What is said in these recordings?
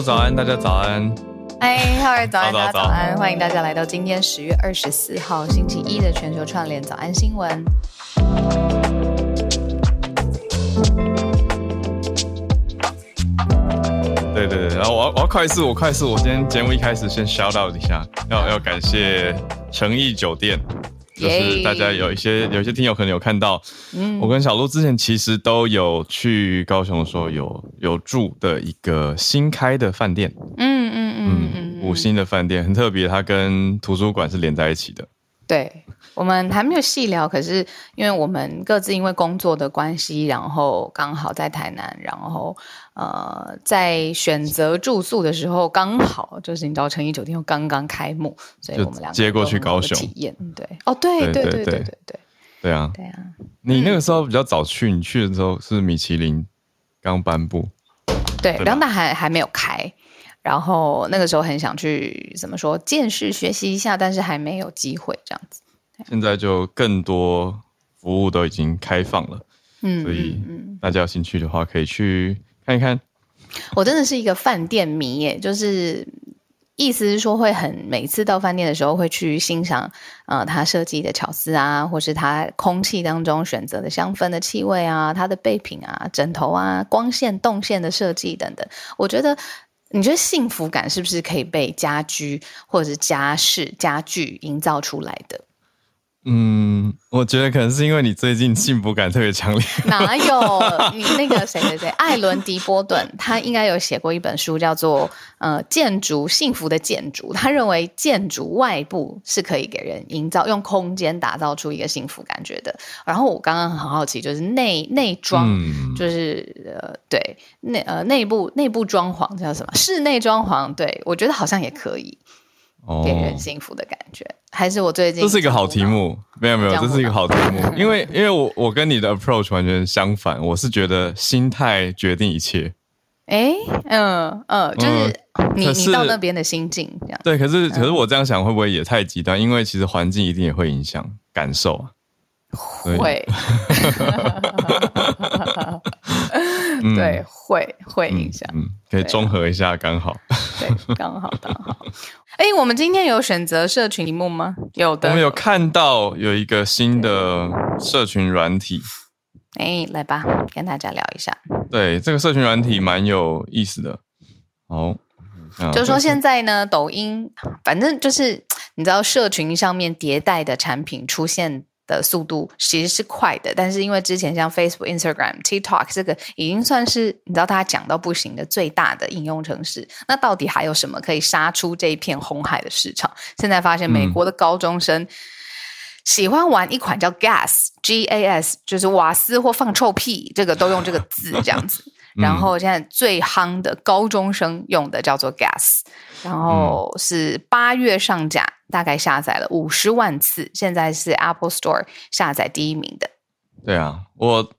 路早安，大家早安。嗨，哈喽，早安，大家早安，欢迎大家来到今天十月二十四号星期一的全球串联早安新闻。对对对，然后我要我要快速，我快速，我今天节目一开始先 shout out 一下，要要感谢诚意酒店。就是大家有一些有一些听友可能有看到，嗯，我跟小鹿之前其实都有去高雄的时候有有住的一个新开的饭店，嗯嗯嗯嗯，五星的饭店很特别，它跟图书馆是连在一起的。对，我们还没有细聊，可是因为我们各自因为工作的关系，然后刚好在台南，然后呃，在选择住宿的时候，刚好就是你知道诚意酒店又刚刚开幕，所以我们两个接过去高雄体验。对，哦，对对对对对对对，对啊，对啊。你那个时候比较早去，你去的时候是米其林刚颁布，对，两大还还没有开。然后那个时候很想去怎么说见识学习一下，但是还没有机会这样子。现在就更多服务都已经开放了，嗯，所以大家有兴趣的话可以去看一看。我真的是一个饭店迷耶，就是意思是说会很每次到饭店的时候会去欣赏呃他设计的巧思啊，或是他空气当中选择的香氛的气味啊，他的备品啊、枕头啊、光线动线的设计等等，我觉得。你觉得幸福感是不是可以被家居或者是家饰家具营造出来的？嗯，我觉得可能是因为你最近幸福感特别强烈。哪有？你那个谁谁谁，艾伦·迪波顿，他应该有写过一本书，叫做《呃建筑幸福的建筑》。他认为建筑外部是可以给人营造，用空间打造出一个幸福感觉的。然后我刚刚很好奇，就是内内装，就是、嗯、呃对内呃内部内部装潢叫什么？室内装潢，对我觉得好像也可以。给人幸福的感觉，哦、还是我最近这是一个好题目，没有没有，这是一个好题目，因为因为我我跟你的 approach 完全相反，我是觉得心态决定一切。哎，嗯嗯，就是你、嗯、你到那边的心境这样。对，可是可是我这样想会不会也太极端？因为其实环境一定也会影响感受啊。会。对，会会影响，嗯，可以综合一下，刚好，对，刚好刚好。哎，我们今天有选择社群题目吗？有的，我们有看到有一个新的社群软体，哎，来吧，跟大家聊一下。对，这个社群软体蛮有意思的。好，就是说现在呢，抖音，反正就是你知道，社群上面迭代的产品出现的速度其实是快的，但是因为之前像 Facebook、Instagram、TikTok 这个已经算是你知道大家讲到不行的最大的应用城市，那到底还有什么可以杀出这一片红海的市场？现在发现美国的高中生喜欢玩一款叫 Gas，G A S，就是瓦斯或放臭屁，这个都用这个字这样子。然后现在最夯的高中生用的叫做 Gas，然后是八月上架，大概下载了五十万次，现在是 Apple Store 下载第一名的。对啊，我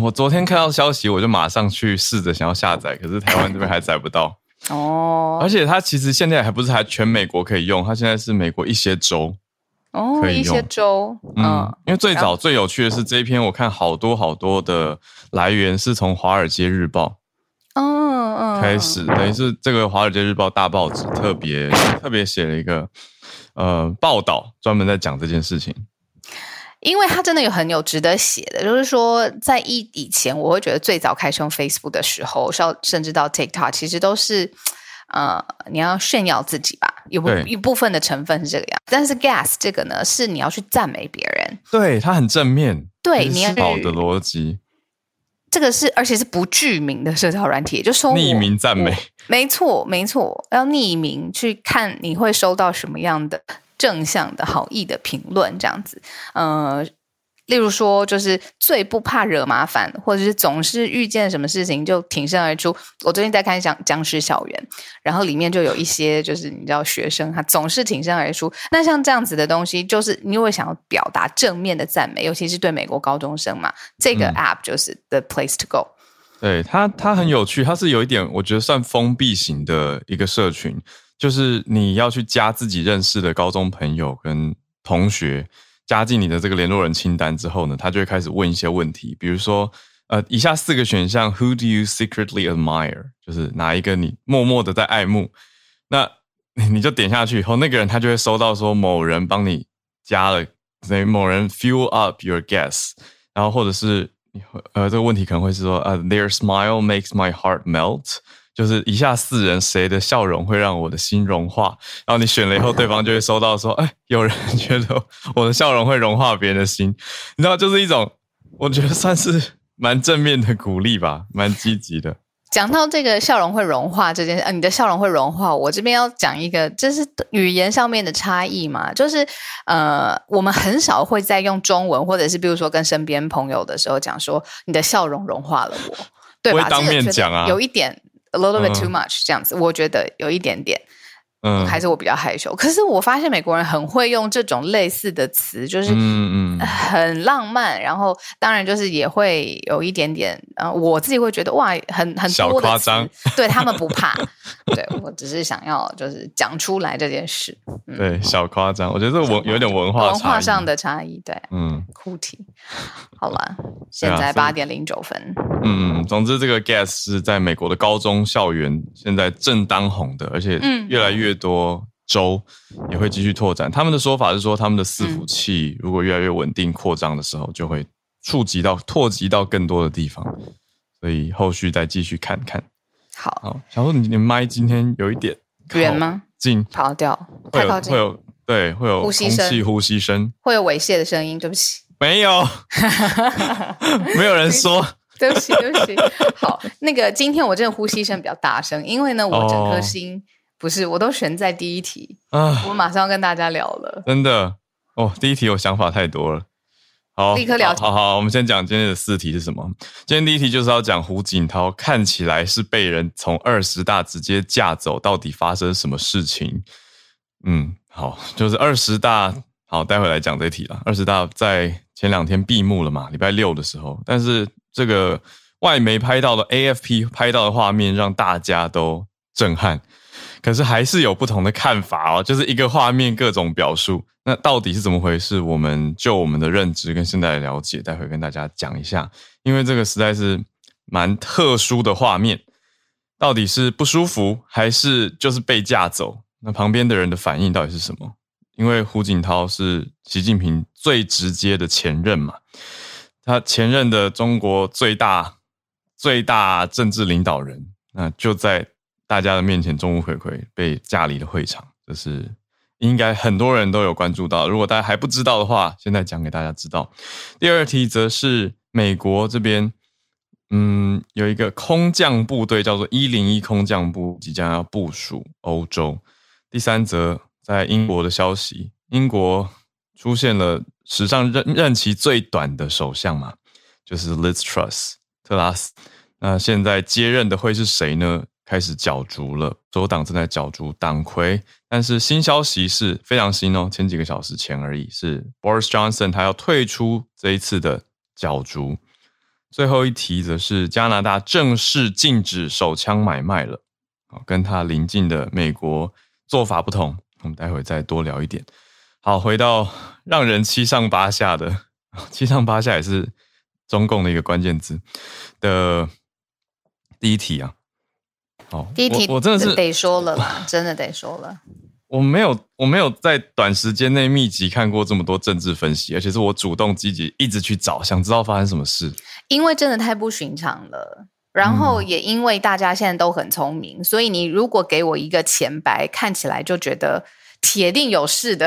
我昨天看到消息，我就马上去试着想要下载，可是台湾这边还载不到。哦，而且它其实现在还不是还全美国可以用，它现在是美国一些州。哦，一些州，嗯，因为最早最有趣的是这一篇，我看好多好多的来源是从《华尔街日报》嗯嗯开始，等于是这个《华尔街日报》大报纸特别特别写了一个呃报道，专门在讲这件事情。因为它真的有很有值得写的，就是说在一以前，我会觉得最早开始用 Facebook 的时候，甚甚至到 TikTok，其实都是。呃，你要炫耀自己吧，有部一部分的成分是这个样，但是 Gas 这个呢，是你要去赞美别人，对，它很正面，对，你要好的逻辑，这个是而且是不具名的社交软体，就说匿名赞美，没错没错，要匿名去看你会收到什么样的正向的好意的评论，这样子，呃。例如说，就是最不怕惹麻烦，或者是总是遇见什么事情就挺身而出。我最近在看《僵僵尸校园》，然后里面就有一些就是你知道学生他总是挺身而出。那像这样子的东西，就是你会想要表达正面的赞美，尤其是对美国高中生嘛。这个 app 就是 the place to go。嗯、对它，它很有趣，它是有一点我觉得算封闭型的一个社群，就是你要去加自己认识的高中朋友跟同学。加进你的这个联络人清单之后呢，他就会开始问一些问题，比如说，呃，以下四个选项，Who do you secretly admire？就是哪一个你默默的在爱慕？那你就点下去以后，那个人他就会收到说某人帮你加了，等于某人 fuel up your gas，然后或者是呃，这个问题可能会是说，呃，Their smile makes my heart melt。就是以下四人谁的笑容会让我的心融化？然后你选了以后，对方就会收到说：“哎，有人觉得我的笑容会融化别人的心。”你知道，就是一种我觉得算是蛮正面的鼓励吧，蛮积极的。讲到这个笑容会融化这件事，呃，你的笑容会融化，我这边要讲一个，这是语言上面的差异嘛？就是呃，我们很少会在用中文，或者是比如说跟身边朋友的时候讲说：“你的笑容融化了我。”对吧？会当面讲啊，有一点。A little bit too much，这样子，我觉得有一点点。嗯，还是我比较害羞。可是我发现美国人很会用这种类似的词，就是嗯嗯，很浪漫。然后当然就是也会有一点点，呃，我自己会觉得哇，很很多的小夸张。对他们不怕，对我只是想要就是讲出来这件事。嗯、对，小夸张，我觉得这个文有点文化文化上的差异。对，嗯，哭题。好了，现在八点零九分。嗯嗯，总之这个 Gas 是在美国的高中校园现在正当红的，而且越来越。多州也会继续拓展。他们的说法是说，他们的伺服器如果越来越稳定扩张的时候，就会触及到、拓及到更多的地方。所以后续再继续看看。好，好，小鹿，你的麦今天有一点远吗？近，跑掉，太靠近，会有对，会有空气呼吸声，会有猥亵的声音。对不起，没有，没有人说。对不起，对不起。好，那个今天我真的呼吸声比较大声，因为呢，我整颗心。Oh. 不是，我都悬在第一题啊！我马上要跟大家聊了，真的哦。第一题我想法太多了，好，立刻聊。好好，我们先讲今天的四题是什么？今天第一题就是要讲胡锦涛看起来是被人从二十大直接架走，到底发生什么事情？嗯，好，就是二十大，好，待会来讲这一题了。二十大在前两天闭幕了嘛，礼拜六的时候，但是这个外媒拍到的 AFP 拍到的画面让大家都震撼。可是还是有不同的看法哦，就是一个画面各种表述，那到底是怎么回事？我们就我们的认知跟现在的了解，待会跟大家讲一下。因为这个实在是蛮特殊的画面，到底是不舒服还是就是被架走？那旁边的人的反应到底是什么？因为胡锦涛是习近平最直接的前任嘛，他前任的中国最大最大政治领导人，那就在。大家的面前，众目睽睽被架离了会场，这是应该很多人都有关注到。如果大家还不知道的话，现在讲给大家知道。第二题则是美国这边，嗯，有一个空降部队叫做一零一空降部即将要部署欧洲。第三则在英国的消息，英国出现了史上任任期最短的首相嘛，就是 Liz Truss 特拉斯。那现在接任的会是谁呢？开始角逐了，左党正在角逐党魁，但是新消息是非常新哦，前几个小时前而已，是 Boris Johnson 他要退出这一次的角逐。最后一题则是加拿大正式禁止手枪买卖了，跟他邻近的美国做法不同，我们待会再多聊一点。好，回到让人七上八下的，七上八下也是中共的一个关键字的第一题啊。好，第一题我，我真的是得说了啦，真的得说了。我没有，我没有在短时间内密集看过这么多政治分析，而且是我主动积极一直去找，想知道发生什么事。因为真的太不寻常了，然后也因为大家现在都很聪明，嗯、所以你如果给我一个前白，看起来就觉得铁定有事的。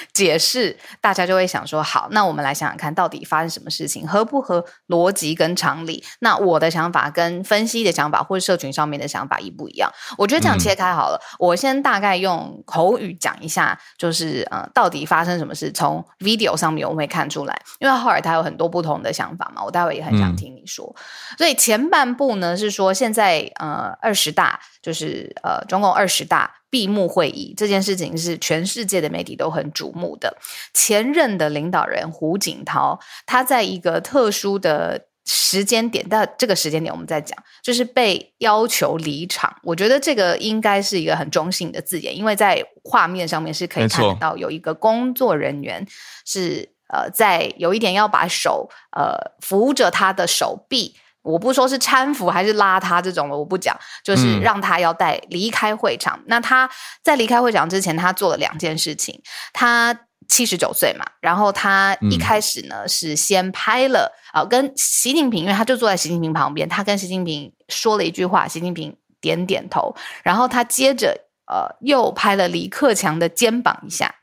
解释，大家就会想说：好，那我们来想想看，到底发生什么事情，合不合逻辑跟常理？那我的想法跟分析的想法，或者社群上面的想法一不一样？我觉得这样切开好了。嗯、我先大概用口语讲一下，就是呃，到底发生什么事？从 video 上面我们会看出来，因为后来他有很多不同的想法嘛，我待会也很想听你说。嗯、所以前半部呢是说，现在呃二十大就是呃中共二十大。闭幕会议这件事情是全世界的媒体都很瞩目的。前任的领导人胡锦涛，他在一个特殊的时间点，但这个时间点我们在讲，就是被要求离场。我觉得这个应该是一个很中性的字眼，因为在画面上面是可以看得到有一个工作人员是呃，在有一点要把手呃扶着他的手臂，我不说是搀扶还是拉他这种的，我不讲，就是让他要带离开会场。嗯、那他在离开会场之前，他做了两件事情。他七十九岁嘛，然后他一开始呢、嗯、是先拍了啊、呃，跟习近平，因为他就坐在习近平旁边，他跟习近平说了一句话，习近平点点头，然后他接着呃又拍了李克强的肩膀一下，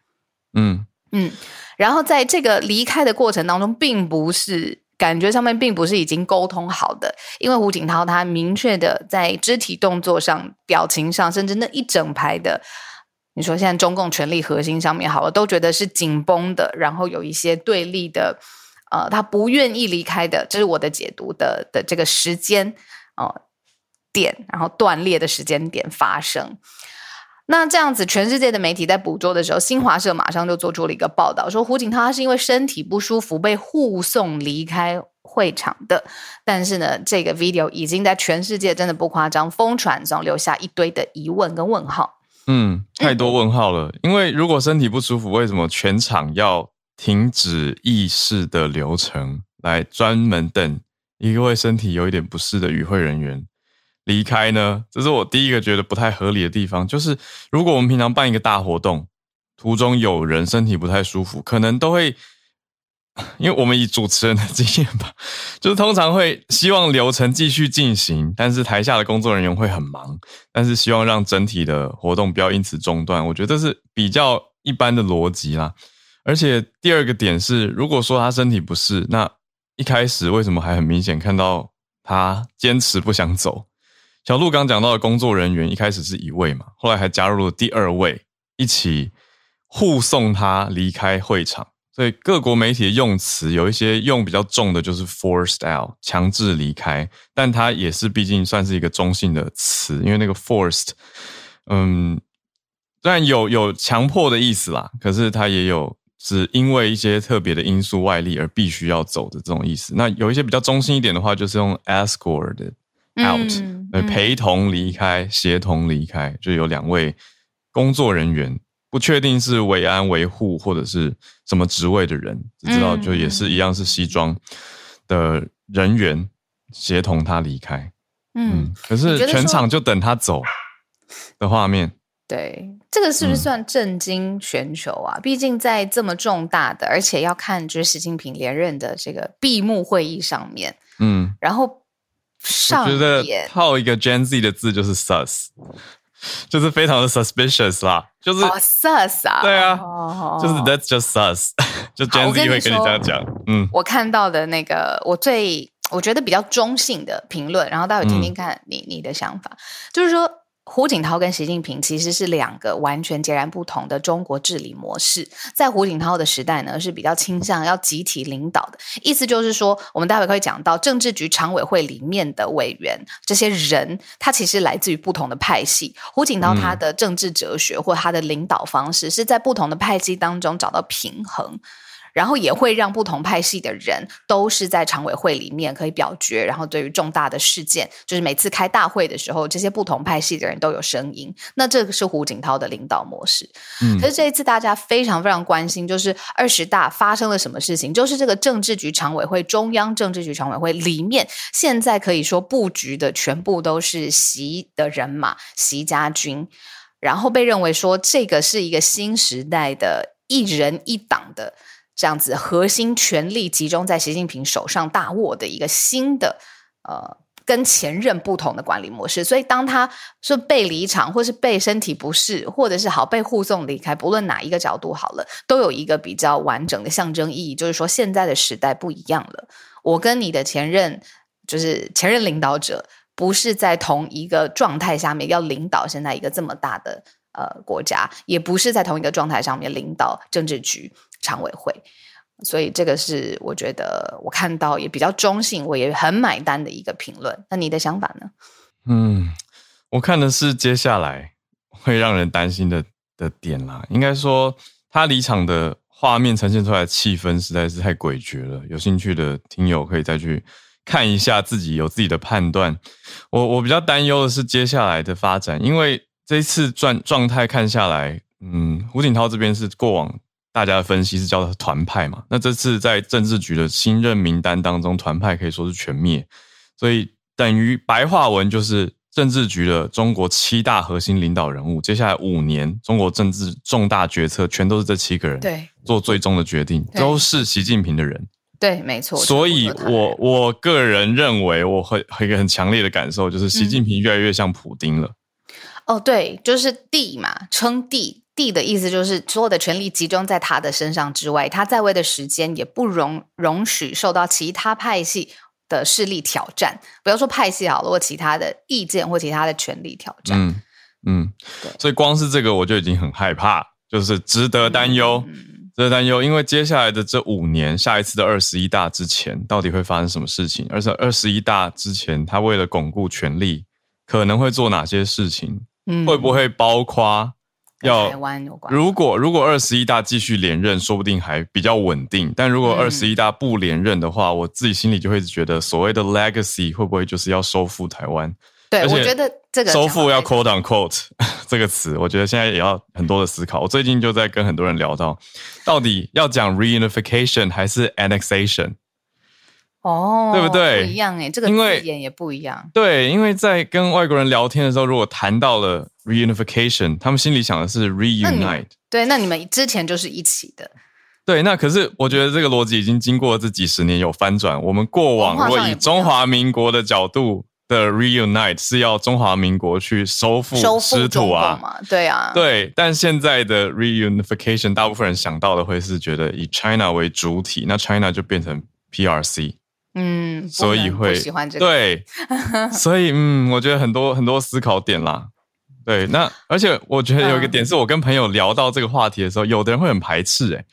嗯嗯。然后在这个离开的过程当中，并不是感觉上面并不是已经沟通好的，因为胡锦涛他明确的在肢体动作上、表情上，甚至那一整排的，你说现在中共权力核心上面好了，都觉得是紧绷的，然后有一些对立的，呃，他不愿意离开的，这是我的解读的的这个时间哦、呃、点，然后断裂的时间点发生。那这样子，全世界的媒体在捕捉的时候，新华社马上就做出了一个报道，说胡锦涛他是因为身体不舒服被护送离开会场的。但是呢，这个 video 已经在全世界真的不夸张疯传中，留下一堆的疑问跟问号。嗯，太多问号了。因为如果身体不舒服，为什么全场要停止议事的流程，来专门等一位身体有一点不适的与会人员？离开呢？这是我第一个觉得不太合理的地方。就是如果我们平常办一个大活动，途中有人身体不太舒服，可能都会，因为我们以主持人的经验吧，就是通常会希望流程继续进行，但是台下的工作人员会很忙，但是希望让整体的活动不要因此中断。我觉得这是比较一般的逻辑啦。而且第二个点是，如果说他身体不适，那一开始为什么还很明显看到他坚持不想走？小鹿刚讲到的工作人员一开始是一位嘛，后来还加入了第二位，一起护送他离开会场。所以各国媒体的用词有一些用比较重的，就是 forced out，强制离开。但它也是毕竟算是一个中性的词，因为那个 forced，嗯，虽然有有强迫的意思啦，可是它也有是因为一些特别的因素外力而必须要走的这种意思。那有一些比较中性一点的话，就是用 escort。out，呃，陪同离开，协同离开，就有两位工作人员，不确定是维安维护或者是什么职位的人，只知道就也是一样是西装的人员协同他离开。嗯，可是全场就等他走的画面。对，这个是不是算震惊全球啊？毕竟在这么重大的，而且要看就是习近平连任的这个闭幕会议上面，嗯，然后。我觉得套一个 Gen Z 的字就是 sus，就是非常的 suspicious 啦，就是、oh, sus 啊，对啊，oh. 就是 that's just sus，就 Gen Z 会跟你这样讲。嗯，我看到的那个我最我觉得比较中性的评论，然后待会听听看你、嗯、你的想法，就是说。胡锦涛跟习近平其实是两个完全截然不同的中国治理模式。在胡锦涛的时代呢，是比较倾向要集体领导的，意思就是说，我们待会可以讲到政治局常委会里面的委员，这些人他其实来自于不同的派系。胡锦涛他的政治哲学或他的领导方式，是在不同的派系当中找到平衡。然后也会让不同派系的人都是在常委会里面可以表决，然后对于重大的事件，就是每次开大会的时候，这些不同派系的人都有声音。那这个是胡锦涛的领导模式。嗯，可是这一次大家非常非常关心，就是二十大发生了什么事情？就是这个政治局常委会、中央政治局常委会里面，现在可以说布局的全部都是习的人马、习家军，然后被认为说这个是一个新时代的一人一党的。这样子核心权力集中在习近平手上大握的一个新的呃跟前任不同的管理模式，所以当他是被离场，或是被身体不适，或者是好被护送离开，不论哪一个角度好了，都有一个比较完整的象征意义，就是说现在的时代不一样了。我跟你的前任，就是前任领导者，不是在同一个状态下面要领导现在一个这么大的呃国家，也不是在同一个状态上面领导政治局。常委会，所以这个是我觉得我看到也比较中性，我也很买单的一个评论。那你的想法呢？嗯，我看的是接下来会让人担心的的点啦。应该说，他离场的画面呈现出来的气氛实在是太诡谲了。有兴趣的听友可以再去看一下，自己有自己的判断。我我比较担忧的是接下来的发展，因为这一次状状态看下来，嗯，胡锦涛这边是过往。大家的分析是叫做团派嘛。那这次在政治局的新任名单当中，团派可以说是全灭，所以等于白话文就是政治局的中国七大核心领导人物，接下来五年中国政治重大决策全都是这七个人对做最终的决定，都是习近平的人。对，没错。所以我我个人认为，我会有一个很强烈的感受，就是习近平越来越像普丁了。嗯、哦，对，就是帝嘛，称帝。帝的意思就是所有的权力集中在他的身上之外，他在位的时间也不容容许受到其他派系的势力挑战。不要说派系好了，或其他的意见或其他的权力挑战。嗯嗯，对。所以光是这个我就已经很害怕，就是值得担忧。嗯嗯这担忧，因为接下来的这五年，下一次的二十一大之前，到底会发生什么事情？而且二十一大之前，他为了巩固权力，可能会做哪些事情？嗯，会不会包括要台湾有关？如果如果二十一大继续连任，说不定还比较稳定。但如果二十一大不连任的话，我自己心里就会觉得，所谓的 legacy 会不会就是要收复台湾？对，我觉得这个收复要 quote on quote 这个词，我觉得现在也要很多的思考。我最近就在跟很多人聊到，到底要讲 reunification 还是 annexation？哦，对不对？不一样哎，这个字眼也不一样。对，因为在跟外国人聊天的时候，如果谈到了 reunification，他们心里想的是 reunite。对，那你们之前就是一起的。对，那可是我觉得这个逻辑已经经过这几十年有翻转。我们过往如果以中华民国的角度。的 reunite 是要中华民国去收复失土啊，对啊，对。但现在的 reunification，大部分人想到的会是觉得以 China 为主体，那 China 就变成 PRC，嗯，所以会喜欢这个，对，所以嗯，我觉得很多很多思考点啦。对，那而且我觉得有一个点是我跟朋友聊到这个话题的时候，有的人会很排斥、欸，诶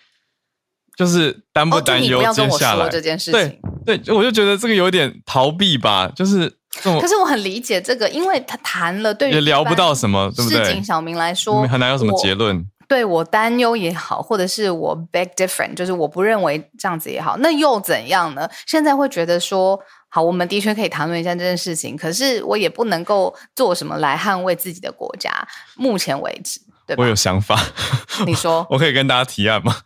就是担不担忧接下来、哦、这件事情，对对，我就觉得这个有点逃避吧，就是。可是我很理解这个，因为他谈了，对于也聊不到什么，对不对？市井小民来说，很难有什么结论。对我担忧也好，或者是我 beg different，就是我不认为这样子也好，那又怎样呢？现在会觉得说，好，我们的确可以谈论一下这件事情，可是我也不能够做什么来捍卫自己的国家。目前为止，对吧？我有想法，你说，我可以跟大家提案吗？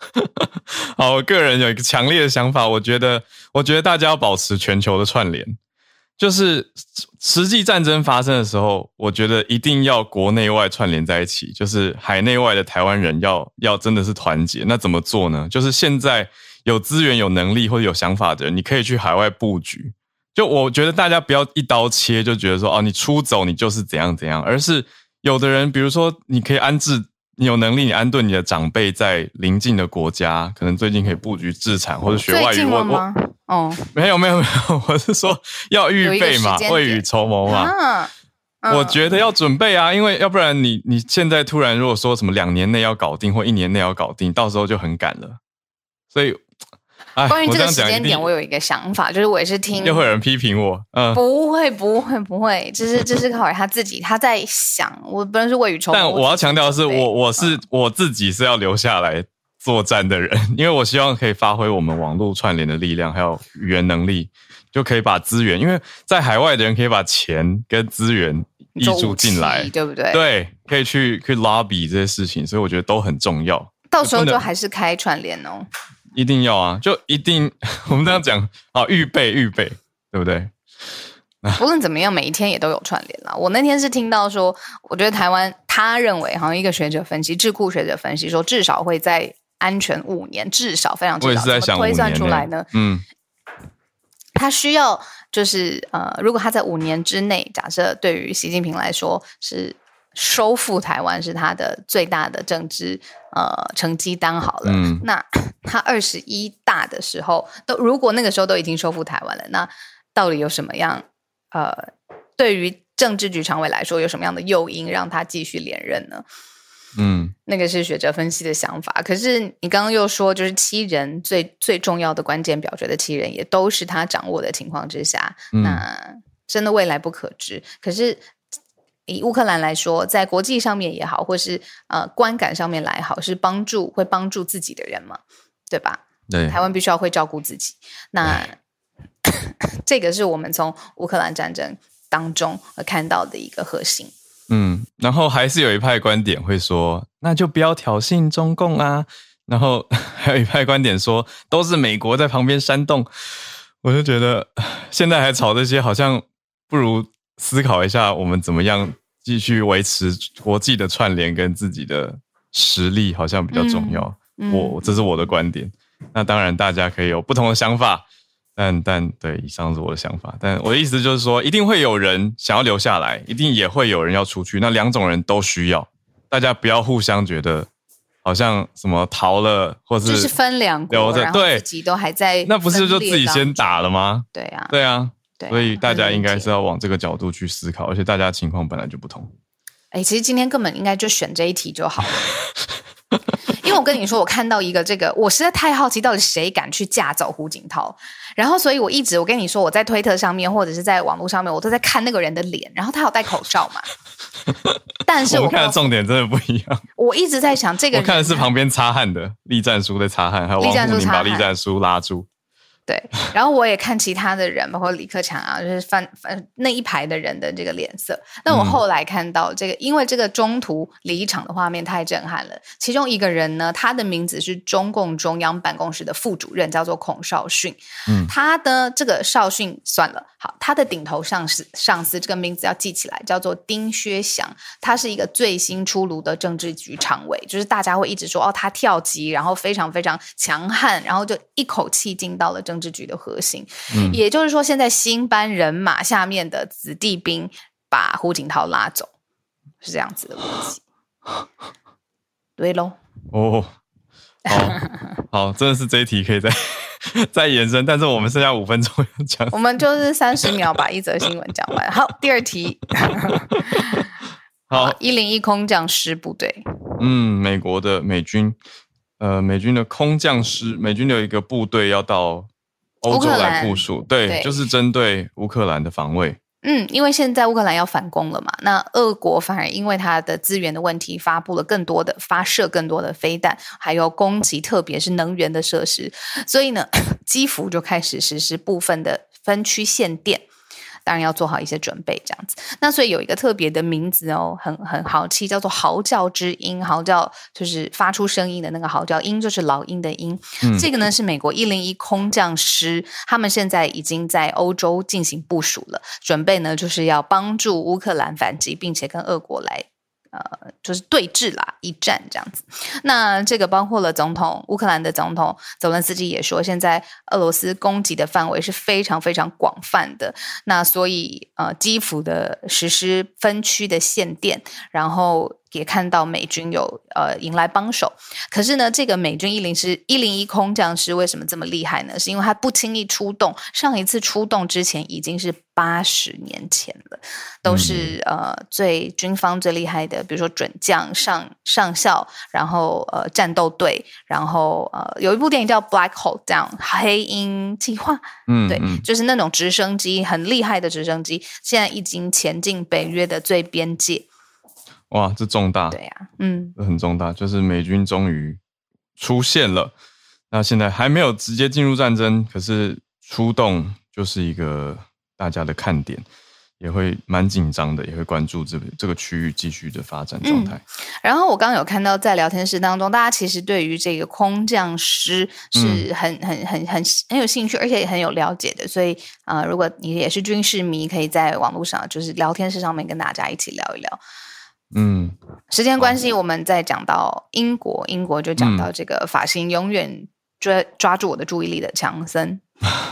好，我个人有一个强烈的想法，我觉得，我觉得大家要保持全球的串联。就是实际战争发生的时候，我觉得一定要国内外串联在一起。就是海内外的台湾人要要真的是团结。那怎么做呢？就是现在有资源、有能力或者有想法的人，你可以去海外布局。就我觉得大家不要一刀切，就觉得说哦，你出走你就是怎样怎样，而是有的人，比如说你可以安置。你有能力，你安顿你的长辈在邻近的国家，可能最近可以布局自产或者学外语。我我哦，没有没有没有，我是说要预备嘛，未雨绸缪嘛。啊嗯、我觉得要准备啊，因为要不然你你现在突然如果说什么两年内要搞定或一年内要搞定，到时候就很赶了。所以。关于这个时间点，我有一个想法，就是我也是听，又会有人批评我，嗯，不会，不会，不会，这是这是考虑他自己，他在想，我不能是未雨绸缪。但我要强调的是，我我是、嗯、我自己是要留下来作战的人，因为我希望可以发挥我们网络串联的力量，还有语言能力，就可以把资源，因为在海外的人可以把钱跟资源挹注进来，对不对？对，可以去去 lobby 这些事情，所以我觉得都很重要。到时候就还是开串联哦。一定要啊！就一定，我们这样讲啊，预备预备，对不对？不论怎么样，每一天也都有串联啦。我那天是听到说，我觉得台湾，他认为好像一个学者分析，智库学者分析说，至少会在安全五年，至少非常至少，我也是在想，推算出来呢？嗯，他需要就是呃，如果他在五年之内，假设对于习近平来说是。收复台湾是他的最大的政治呃成绩单好了，嗯、那他二十一大的时候都如果那个时候都已经收复台湾了，那到底有什么样呃对于政治局常委来说有什么样的诱因让他继续连任呢？嗯，那个是学者分析的想法。可是你刚刚又说，就是七人最最重要的关键表决的七人也都是他掌握的情况之下，嗯、那真的未来不可知。可是。以乌克兰来说，在国际上面也好，或是呃观感上面来好，是帮助会帮助自己的人嘛，对吧？对，台湾必须要会照顾自己。那 这个是我们从乌克兰战争当中看到的一个核心。嗯，然后还是有一派观点会说，那就不要挑衅中共啊，然后 还有一派观点说都是美国在旁边煽动，我就觉得 现在还吵这些，好像不如思考一下我们怎么样继续维持国际的串联跟自己的实力，好像比较重要。嗯嗯、我这是我的观点，那当然大家可以有不同的想法，但但对，以上是我的想法。但我的意思就是说，一定会有人想要留下来，一定也会有人要出去，那两种人都需要，大家不要互相觉得。好像什么逃了，或是就是分两国，然后自己都还在，那不是就自己先打了吗？对啊，对啊，所以大家应该是要往这个角度去思考，而且大家情况本来就不同。哎，其实今天根本应该就选这一题就好了，因为我跟你说，我看到一个这个，我实在太好奇，到底谁敢去架走胡锦涛？然后，所以我一直我跟你说，我在推特上面或者是在网络上面，我都在看那个人的脸，然后他有戴口罩嘛？但是我，我看的重点真的不一样。我一直在想，这个人我看的是旁边擦汗的栗战书在擦汗，还有王沪宁把栗战书拉住。对，然后我也看其他的人，包括李克强啊，就是翻翻那一排的人的这个脸色。那我后来看到这个，因为这个中途离场的画面太震撼了。其中一个人呢，他的名字是中共中央办公室的副主任，叫做孔少迅。嗯，他的这个少迅算了，好，他的顶头上司上司这个名字要记起来，叫做丁薛祥。他是一个最新出炉的政治局常委，就是大家会一直说哦，他跳级，然后非常非常强悍，然后就一口气进到了政。政治局的核心，嗯，也就是说，现在新班人马下面的子弟兵把胡锦涛拉走，是这样子的逻辑。对喽，哦，好，好，真的是这一题可以再 再延伸，但是我们剩下五分钟要讲，我们就是三十秒把一则新闻讲完。好，第二题，好，一零一空降师部队，嗯，美国的美军，呃，美军的空降师，美军有一个部队要到。欧洲来部署，对，对，就是针对乌克兰的防卫。嗯，因为现在乌克兰要反攻了嘛，那俄国反而因为它的资源的问题，发布了更多的发射更多的飞弹，还有攻击，特别是能源的设施，所以呢，基辅就开始实施部分的分区限电。当然要做好一些准备，这样子。那所以有一个特别的名字哦，很很豪气，叫做“嚎叫之鹰”。嚎叫就是发出声音的那个嚎叫，鹰就是老鹰的鹰。嗯。这个呢是美国一零一空降师，他们现在已经在欧洲进行部署了，准备呢就是要帮助乌克兰反击，并且跟俄国来。呃，就是对峙啦，一战这样子。那这个包括了总统乌克兰的总统泽伦斯基也说，现在俄罗斯攻击的范围是非常非常广泛的。那所以呃，基辅的实施分区的限电，然后。也看到美军有呃迎来帮手，可是呢，这个美军一零师一零一空降师为什么这么厉害呢？是因为他不轻易出动，上一次出动之前已经是八十年前了，都是、嗯、呃最军方最厉害的，比如说准将上上校，然后呃战斗队，然后呃有一部电影叫《Black Hole Down》黑鹰计划，嗯，对，就是那种直升机很厉害的直升机，现在已经前进北约的最边界。哇，这重大！对呀、啊，嗯，这很重大，就是美军终于出现了。那现在还没有直接进入战争，可是出动就是一个大家的看点，也会蛮紧张的，也会关注这个这个区域继续的发展状态。嗯、然后我刚刚有看到在聊天室当中，大家其实对于这个空降师是很、嗯、很很很很有兴趣，而且也很有了解的。所以啊、呃，如果你也是军事迷，可以在网络上就是聊天室上面跟大家一起聊一聊。嗯，时间关系，我们再讲到英国，英国就讲到这个发型永远抓抓住我的注意力的强森，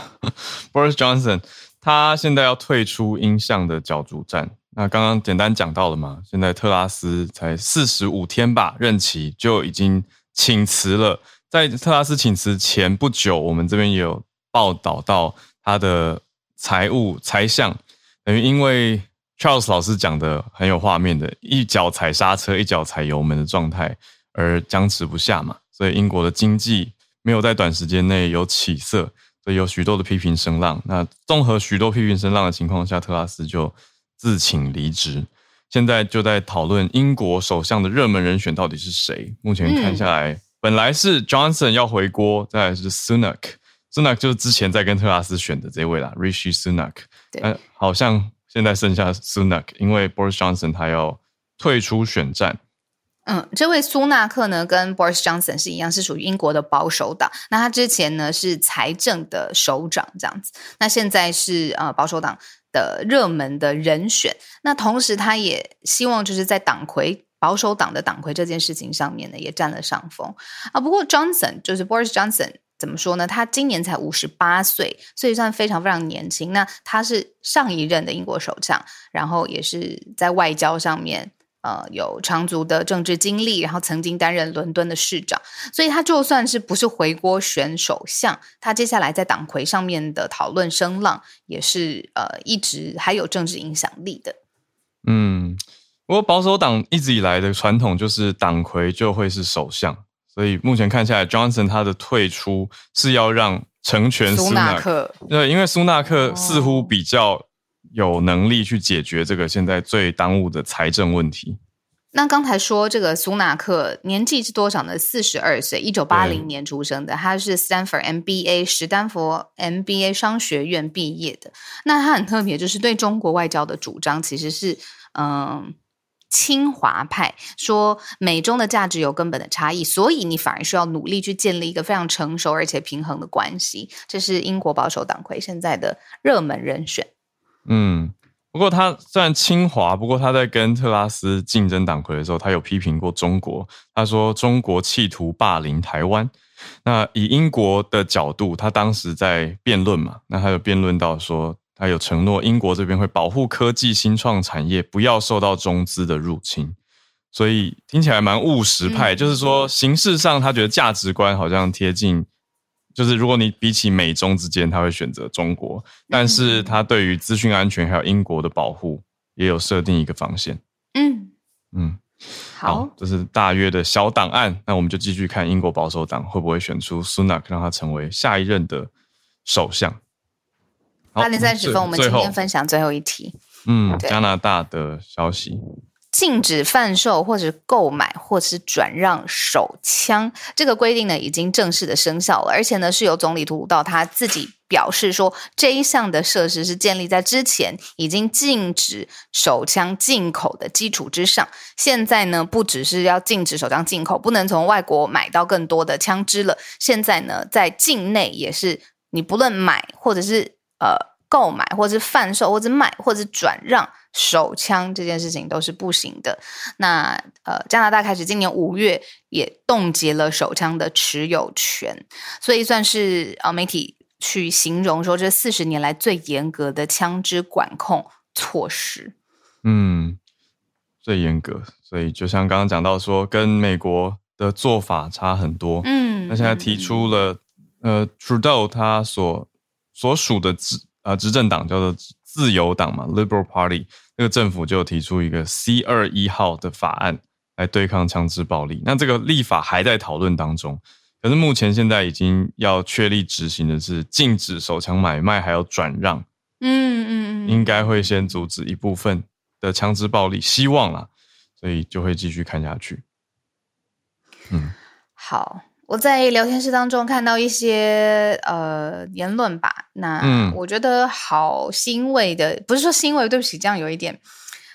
Boris Johnson，他现在要退出英象的角逐战。那刚刚简单讲到了嘛，现在特拉斯才四十五天吧，任期就已经请辞了。在特拉斯请辞前不久，我们这边也有报道到他的财务财相，等于因为。Charles 老师讲的很有画面的，一脚踩刹车，一脚踩油门的状态，而僵持不下嘛，所以英国的经济没有在短时间内有起色，所以有许多的批评声浪。那综合许多批评声浪的情况下，特拉斯就自请离职。现在就在讨论英国首相的热门人选到底是谁。目前看下来，嗯、本来是 Johnson 要回锅，再来是 Sunak，Sunak 就是之前在跟特拉斯选的这位啦，Rishi Sunak，对，好像。现在剩下 Sunak，因为 Boris Johnson 他要退出选战，嗯，这位苏纳克呢，跟 Boris Johnson 是一样，是属于英国的保守党。那他之前呢是财政的首长这样子，那现在是呃保守党的热门的人选。那同时他也希望就是在党魁保守党的党魁这件事情上面呢，也占了上风啊。不过 Johnson 就是 Boris Johnson 怎么说呢？他今年才五十八岁，所以算非常非常年轻。那他是上一任的英国首相，然后也是在外交上面。呃，有长足的政治经历，然后曾经担任伦敦的市长，所以他就算是不是回国选首相，他接下来在党魁上面的讨论声浪也是呃一直还有政治影响力的。嗯，不过保守党一直以来的传统就是党魁就会是首相，所以目前看下来，Johnson 他的退出是要让成全苏纳克，对，因为苏纳克似乎比较、哦。有能力去解决这个现在最当务的财政问题。那刚才说这个苏纳克年纪是多少呢？四十二岁，一九八零年出生的，他是 Stanford MBA 史丹佛 MBA 商学院毕业的。那他很特别，就是对中国外交的主张其实是嗯亲华派，说美中的价值有根本的差异，所以你反而需要努力去建立一个非常成熟而且平衡的关系。这是英国保守党魁现在的热门人选。嗯，不过他虽然亲华，不过他在跟特拉斯竞争党魁的时候，他有批评过中国。他说中国企图霸凌台湾。那以英国的角度，他当时在辩论嘛，那他有辩论到说，他有承诺英国这边会保护科技新创产业，不要受到中资的入侵。所以听起来蛮务实派，嗯、就是说形式上他觉得价值观好像贴近。就是如果你比起美中之间，他会选择中国，但是他对于资讯安全还有英国的保护也有设定一个防线。嗯嗯，好，这是大约的小档案，那我们就继续看英国保守党会不会选出 Sunak，，让他成为下一任的首相。八点三十分，我们今天分享最后一题。嗯，加拿大的消息。禁止贩售或者购买或是转让手枪，这个规定呢已经正式的生效了，而且呢是由总理图鲁道他自己表示说，这一项的设施是建立在之前已经禁止手枪进口的基础之上。现在呢不只是要禁止手枪进口，不能从外国买到更多的枪支了。现在呢在境内也是，你不论买或者是呃。购买或者是贩售或者卖或者是转让手枪这件事情都是不行的。那呃，加拿大开始今年五月也冻结了手枪的持有权，所以算是呃媒体去形容说，这四十年来最严格的枪支管控措施。嗯，最严格。所以就像刚刚讲到说，跟美国的做法差很多。嗯，那现在提出了、嗯、呃，Trudeau 他所所属的执啊，执政党叫做自由党嘛，Liberal Party，那个政府就提出一个 C 二一号的法案来对抗枪支暴力。那这个立法还在讨论当中，可是目前现在已经要确立执行的是禁止手枪买卖还有转让。嗯嗯嗯，应该会先阻止一部分的枪支暴力，希望啦，所以就会继续看下去。嗯，好。我在聊天室当中看到一些呃言论吧，那我觉得好欣慰的，嗯、不是说欣慰，对不起，这样有一点，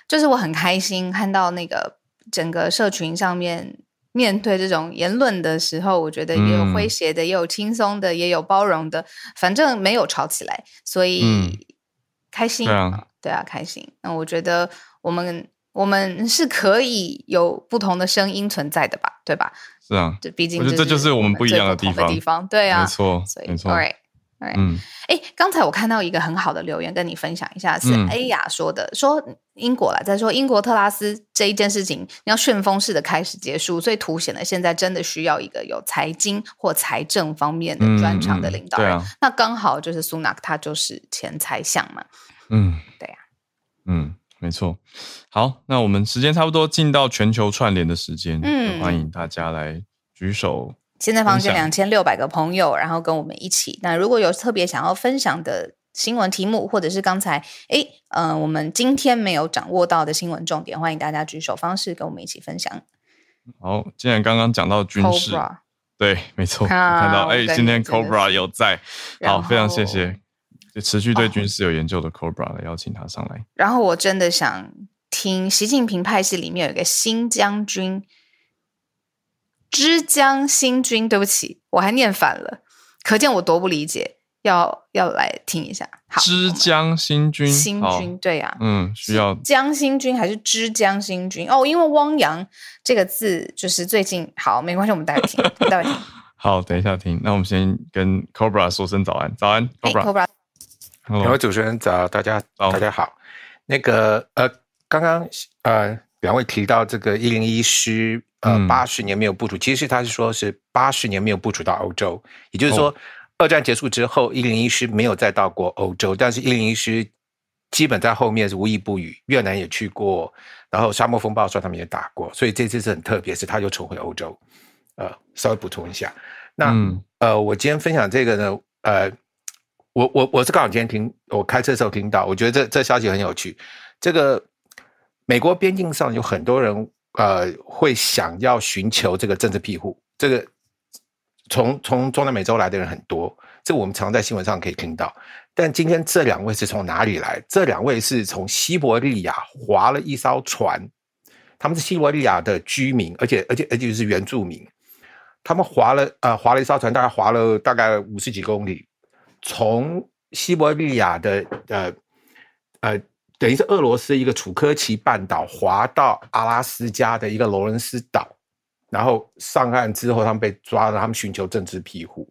就是我很开心看到那个整个社群上面面对这种言论的时候，我觉得也有诙谐的，嗯、也有轻松的，也有包容的，反正没有吵起来，所以、嗯、开心，对啊，对啊，开心。那我觉得我们我们是可以有不同的声音存在的吧，对吧？是啊，这毕竟我觉得这就是我们不一样的地方。地方对啊，没错，所以没错。All right, all right. 嗯，哎，刚才我看到一个很好的留言，跟你分享一下，是 A 雅说的，嗯、说英国啦在说英国特拉斯这一件事情，你要旋风式的开始结束，所以凸显了现在真的需要一个有财经或财政方面的专长的领导人。嗯嗯啊、那刚好就是苏纳克，他就是前财相嘛。嗯，对呀、啊，嗯。没错，好，那我们时间差不多进到全球串联的时间，嗯，欢迎大家来举手。现在房间两千六百个朋友，然后跟我们一起。那如果有特别想要分享的新闻题目，或者是刚才诶，嗯、呃，我们今天没有掌握到的新闻重点，欢迎大家举手方式跟我们一起分享。好，既然刚刚讲到军事，Cobra 对，没错，啊、看到哎，今天 Cobra 有在，好，非常谢谢。就持续对军事有研究的 Cobra 来邀请他上来。哦，然后我真的想听习近平派系里面有一个新将军，之江新军，对不起，我还念反了，可见我多不理解。要要来听一下。好，之江新军，新军对呀、啊，嗯，需要江新军还是之江新军？哦，因为汪洋这个字就是最近好，没关系，我们待会听，待会听。好，等一下听。那我们先跟 Cobra 说声早安，早安，Cobra。两位主持人早，大家大家好。那个呃，刚刚呃两位提到这个一零一师呃八十年没有部署，嗯、其实他是说是八十年没有部署到欧洲，也就是说。哦二战结束之后，一零一师没有再到过欧洲，但是一零一师基本在后面是无一不语，越南也去过，然后沙漠风暴说他们也打过，所以这次是很特别，是他又重回欧洲。呃，稍微补充一下，那、嗯、呃，我今天分享这个呢，呃，我我我是刚好今天听我开车的时候听到，我觉得这这消息很有趣。这个美国边境上有很多人呃会想要寻求这个政治庇护，这个。从从中南美洲来的人很多，这我们常在新闻上可以听到。但今天这两位是从哪里来？这两位是从西伯利亚划了一艘船，他们是西伯利亚的居民，而且而且而且是原住民。他们划了呃划了一艘船，大概划了大概五十几公里，从西伯利亚的呃呃等于是俄罗斯一个楚科奇半岛滑到阿拉斯加的一个罗伦斯岛。然后上岸之后，他们被抓了，他们寻求政治庇护。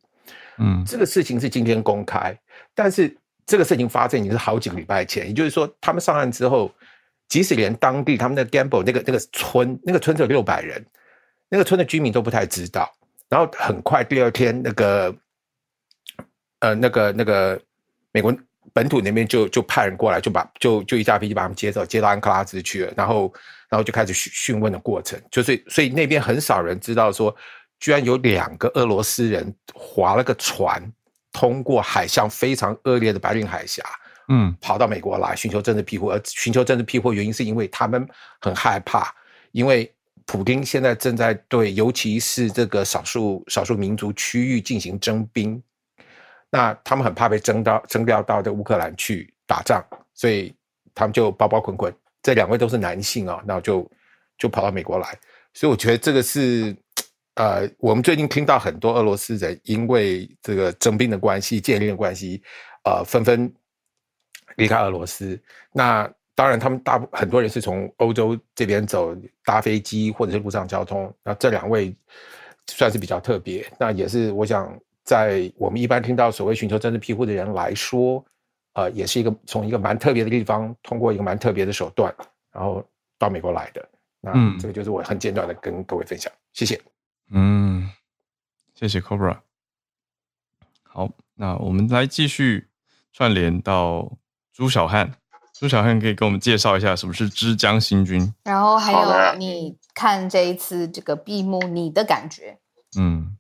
嗯，这个事情是今天公开，但是这个事情发生已经是好几个礼拜前。也就是说，他们上岸之后，即使连当地他们的 Gamble 那个那个村，那个村只有六百人，那个村的居民都不太知道。然后很快第二天，那个呃那个那个美国本土那边就就派人过来，就把就就一架飞机把他们接走，接到安克拉兹去了，然后。然后就开始询询问的过程，就是所以那边很少人知道说，居然有两个俄罗斯人划了个船，通过海象非常恶劣的白令海峡，嗯，跑到美国来寻求政治庇护。而寻求政治庇护原因是因为他们很害怕，因为普京现在正在对，尤其是这个少数少数民族区域进行征兵，那他们很怕被征到征调到这乌克兰去打仗，所以他们就包包捆捆。这两位都是男性啊，那就就跑到美国来，所以我觉得这个是，呃，我们最近听到很多俄罗斯人因为这个征兵的关系、建立的关系，呃，纷纷离开俄罗斯。那当然，他们大很多人是从欧洲这边走，搭飞机或者是陆上交通。那这两位算是比较特别，那也是我想在我们一般听到所谓寻求政治庇护的人来说。呃，也是一个从一个蛮特别的地方，通过一个蛮特别的手段，然后到美国来的。那这个就是我很简短的跟各位分享，谢谢。嗯，谢谢 Cobra。好，那我们来继续串联到朱小汉。朱小汉可以给我们介绍一下什么是枝江新军，然后还有你看这一次这个闭幕，你的感觉？嗯，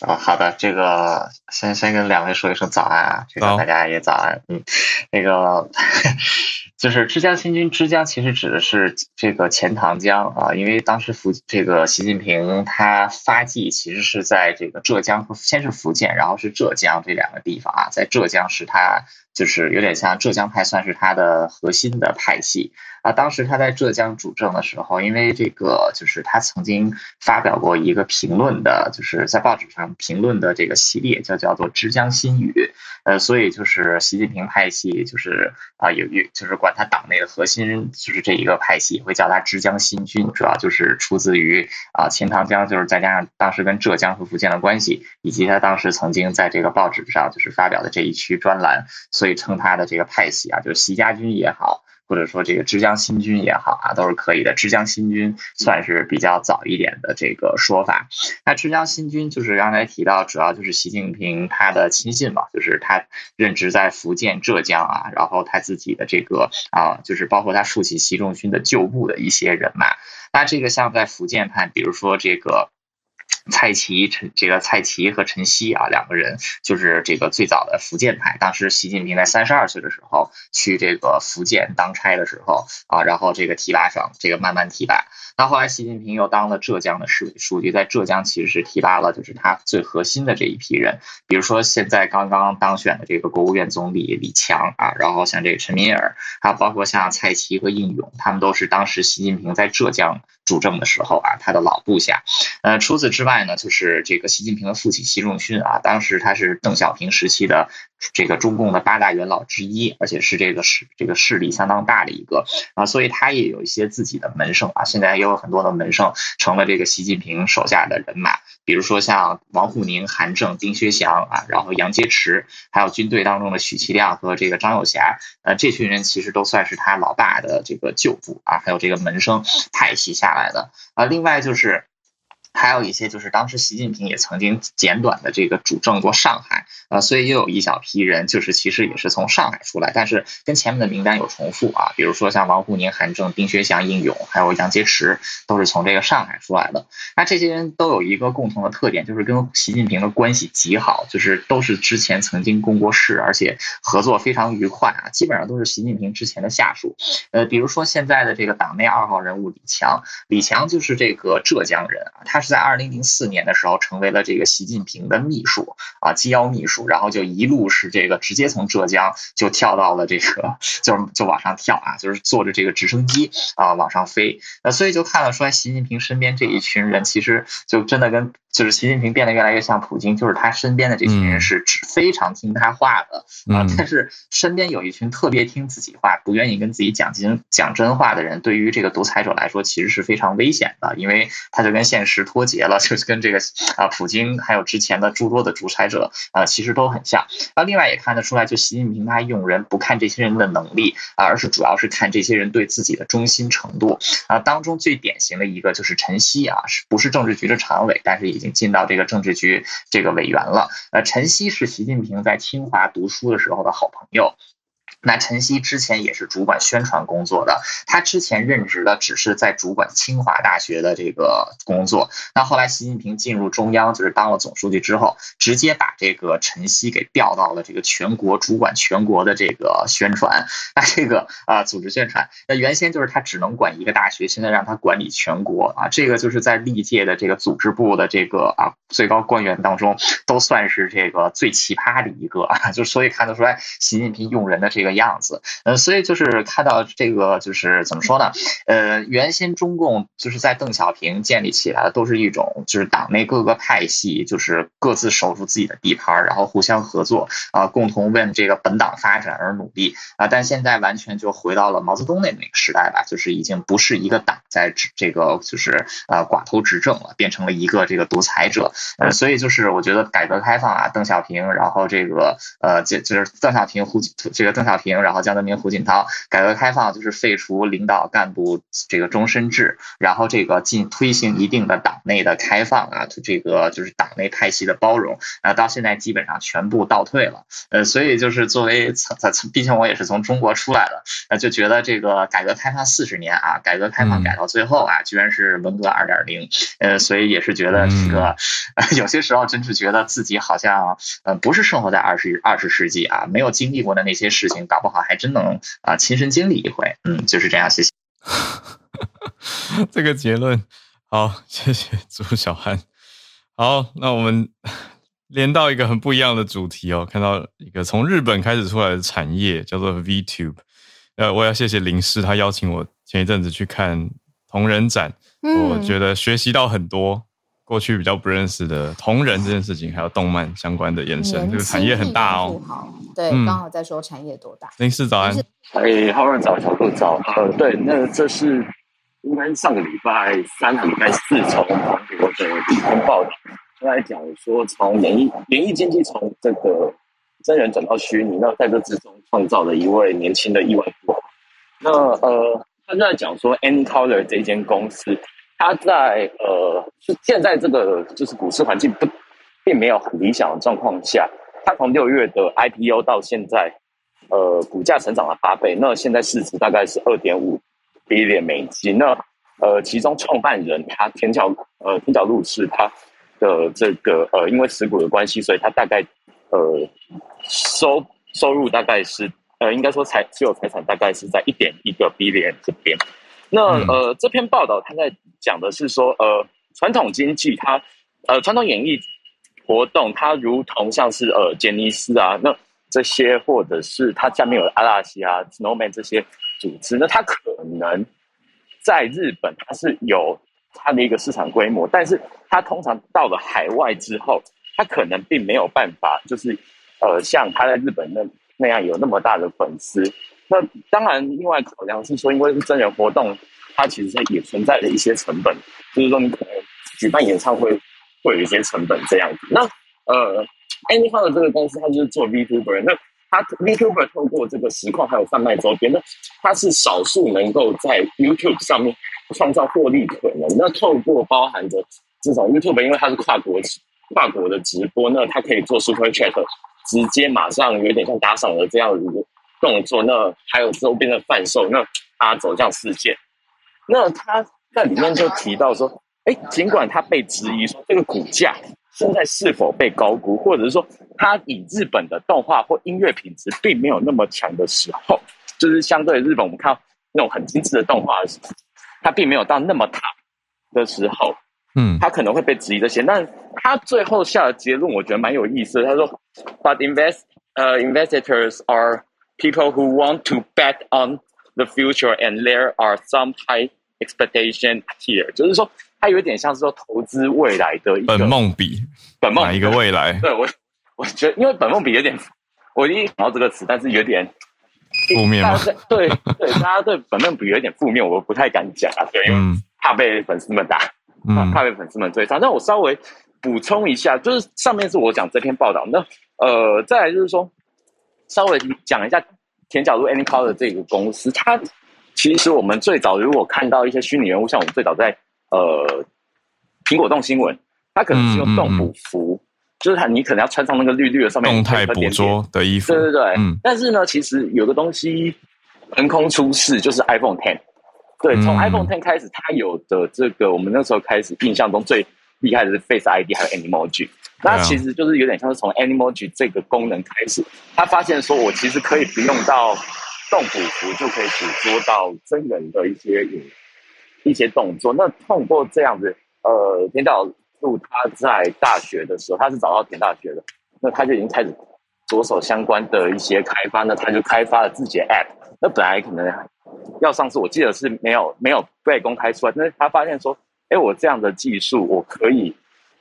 好。哦，好的，这个先先跟两位说一声早安啊，这个大家也早安，嗯，那个 就是枝江新军，枝江其实指的是这个钱塘江啊，因为当时福这个习近平他发迹其实是在这个浙江和先是福建，然后是浙江这两个地方啊，在浙江是他就是有点像浙江派，算是他的核心的派系。啊，当时他在浙江主政的时候，因为这个就是他曾经发表过一个评论的，就是在报纸上评论的这个系列，叫叫做《枝江新语》。呃，所以就是习近平派系，就是啊，有有就是管他党内的核心，就是这一个派系，会叫他枝江新军，主要就是出自于啊钱塘江，就是再加上当时跟浙江和福建的关系，以及他当时曾经在这个报纸上就是发表的这一区专栏，所所以称他的这个派系啊，就是习家军也好。或者说这个枝江新军也好啊，都是可以的。枝江新军算是比较早一点的这个说法。那枝江新军就是刚才提到，主要就是习近平他的亲信嘛，就是他任职在福建、浙江啊，然后他自己的这个啊，就是包括他父亲习仲勋的旧部的一些人马。那这个像在福建派，比如说这个。蔡奇、陈这个蔡奇和陈希啊，两个人就是这个最早的福建派。当时习近平在三十二岁的时候去这个福建当差的时候啊，然后这个提拔上，这个慢慢提拔。那后来习近平又当了浙江的市委书记，在浙江其实是提拔了就是他最核心的这一批人，比如说现在刚刚当选的这个国务院总理李强啊，然后像这个陈敏尔，还有包括像蔡奇和应勇，他们都是当时习近平在浙江主政的时候啊，他的老部下。呃，除此之外呢，就是这个习近平的父亲习仲勋啊，当时他是邓小平时期的这个中共的八大元老之一，而且是这个势这个势力相当大的一个啊，所以他也有一些自己的门生啊，现在也有很多的门生成了这个习近平手下的人马，比如说像王沪宁、韩正、丁薛祥啊，然后杨洁篪，还有军队当中的许其亮和这个张友侠，呃，这群人其实都算是他老爸的这个旧部啊，还有这个门生派系下来的啊，另外就是。还有一些就是当时习近平也曾经简短的这个主政过上海啊，所以又有一小批人就是其实也是从上海出来，但是跟前面的名单有重复啊，比如说像王沪宁、韩正、丁薛祥、应勇，还有杨洁篪，都是从这个上海出来的。那这些人都有一个共同的特点，就是跟习近平的关系极好，就是都是之前曾经共过事，而且合作非常愉快啊，基本上都是习近平之前的下属。呃，比如说现在的这个党内二号人物李强，李强就是这个浙江人啊，他。是在二零零四年的时候成为了这个习近平的秘书啊，机要秘书，然后就一路是这个直接从浙江就跳到了这个，就就往上跳啊，就是坐着这个直升机啊往上飞，那所以就看得出来，习近平身边这一群人其实就真的跟。就是习近平变得越来越像普京，就是他身边的这群人是非常听他话的啊。但是身边有一群特别听自己话、不愿意跟自己讲真讲真话的人，对于这个独裁者来说，其实是非常危险的，因为他就跟现实脱节了，就是跟这个啊普京还有之前的诸多的独裁者啊，其实都很像。啊，另外也看得出来，就习近平他用人不看这些人的能力啊，而是主要是看这些人对自己的忠心程度啊。当中最典型的一个就是陈希啊，是不是政治局的常委，但是已经。进到这个政治局这个委员了。呃，陈希是习近平在清华读书的时候的好朋友。那陈希之前也是主管宣传工作的，他之前任职的只是在主管清华大学的这个工作。那后来习近平进入中央，就是当了总书记之后，直接把这个陈希给调到了这个全国主管全国的这个宣传。那这个啊，组织宣传。那原先就是他只能管一个大学，现在让他管理全国啊，这个就是在历届的这个组织部的这个啊最高官员当中，都算是这个最奇葩的一个啊，就所以看得出来，习近平用人的这个。样子，呃，所以就是看到这个，就是怎么说呢？呃，原先中共就是在邓小平建立起来的，都是一种就是党内各个派系就是各自守住自己的地盘，然后互相合作啊，共同为这个本党发展而努力啊。但现在完全就回到了毛泽东那那个时代吧，就是已经不是一个党在这个就是呃寡头执政了，变成了一个这个独裁者。呃，所以就是我觉得改革开放啊，邓小平，然后这个呃，就就是邓小平胡这个邓小平。平，然后江泽民、胡锦涛，改革开放就是废除领导干部这个终身制，然后这个进推行一定的党内的开放啊，这个就是党内派系的包容啊，到现在基本上全部倒退了。呃，所以就是作为从从，毕竟我也是从中国出来的，呃，就觉得这个改革开放四十年啊，改革开放改到最后啊，居然是文革二点零，呃，所以也是觉得这个 有些时候真是觉得自己好像呃不是生活在二十二十世纪啊，没有经历过的那些事情。搞不好还真能啊亲身经历一回，嗯，就是这样。谢谢。这个结论好，谢谢朱小汉。好，那我们 连到一个很不一样的主题哦，看到一个从日本开始出来的产业叫做 VTube。呃，我要谢谢林师，他邀请我前一阵子去看同人展，嗯、我觉得学习到很多。过去比较不认识的同人这件事情，还有动漫相关的延伸，这个产业很大哦。对，刚、嗯、好在说产业多大。林氏早安，哎，浩然早，小鹿早。呃，对，那这是应该上个礼拜三、礼拜四从韩国的一篇报道，他来讲说，从演艺演艺经济从这个真人转到虚拟，那在这之中创造了一位年轻的亿万富豪。那呃，他就在讲说，AnyColor 这间公司。他在呃，是现在这个就是股市环境不并没有很理想的状况下，他从六月的 IPO 到现在，呃，股价成长了八倍，那现在市值大概是二点五 billion 美金。那呃，其中创办人他天桥呃天桥路是他的这个呃，因为持股的关系，所以他大概呃收收入大概是呃，应该说财持有财产大概是在一点一个 billion 这边。那呃，这篇报道他在讲的是说，呃，传统经济它，呃，传统演艺活动它如同像是呃杰尼斯啊，那这些或者是它下面有阿拉西啊、Snowman 这些组织，那它可能在日本它是有它的一个市场规模，但是它通常到了海外之后，它可能并没有办法，就是呃像它在日本那那样有那么大的粉丝。那当然，另外考量是说，因为是真人活动，它其实也存在着一些成本，就是说你可能举办演唱会会有一些成本这样子。那呃，Anyhow 的这个公司，它就是做 VTuber，那它 VTuber 透过这个实况还有贩卖周边，那它是少数能够在 YouTube 上面创造获利可能。那透过包含着这种 YouTube，因为它是跨国跨国的直播，那它可以做 Super Chat，直接马上有点像打赏的这样子。动作，那还有周边的贩售，那他走向世界。那他在里面就提到说，哎，尽管他被质疑说这个股价现在是否被高估，或者是说他以日本的动画或音乐品质并没有那么强的时候，就是相对日本我们看到那种很精致的动画的时候，他并没有到那么 top 的时候，嗯，他可能会被质疑这些。但他最后下的结论，我觉得蛮有意思的。他说，But invest 呃、uh, investors are People who want to bet on the future, and there are some high expectation here。就是说，它有点像是说投资未来的一个本梦比，本梦哪一个未来？对我，我觉得因为本梦比有点，我一想到这个词，但是有点负面吗？对对，大家对本梦比有点负面，我不太敢讲啊，对，因为怕被粉丝们打，怕怕被粉丝们追杀。那我稍微补充一下，就是上面是我讲这篇报道，那呃，再来就是说。稍微讲一下田角路 Anycolour 的这个公司，它其实我们最早如果看到一些虚拟人物，像我们最早在呃苹果动新闻，它可能是用动捕服，嗯嗯、就是它你可能要穿上那个绿绿的上面动态捕捉的衣服，对对对，嗯。但是呢，其实有个东西横空出世，就是 iPhone Ten。对，从 iPhone Ten 开始，它有的这个我们那时候开始印象中最厉害的是 Face ID 还有 Animoji。那其实就是有点像是从 Animoji 这个功能开始，他发现说我其实可以不用到动捕服就可以捕捉到真人的一些影一些动作。那通过这样子，呃，田角鹿他在大学的时候，他是找到田大学的，那他就已经开始着手相关的一些开发，那他就开发了自己的 App。那本来可能要上市，我记得是没有没有被公开出来，但是他发现说，哎，我这样的技术我可以。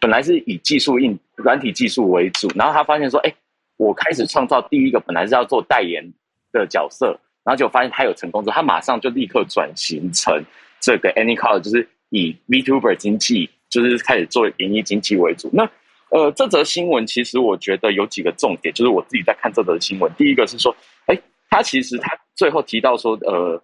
本来是以技术硬软体技术为主，然后他发现说：“哎，我开始创造第一个本来是要做代言的角色，然后就发现他有成功之后，他马上就立刻转型成这个 AnyCall，就是以 VTuber 经济，就是开始做演艺经济为主。那呃，这则新闻其实我觉得有几个重点，就是我自己在看这则新闻，第一个是说，哎，他其实他最后提到说，呃。”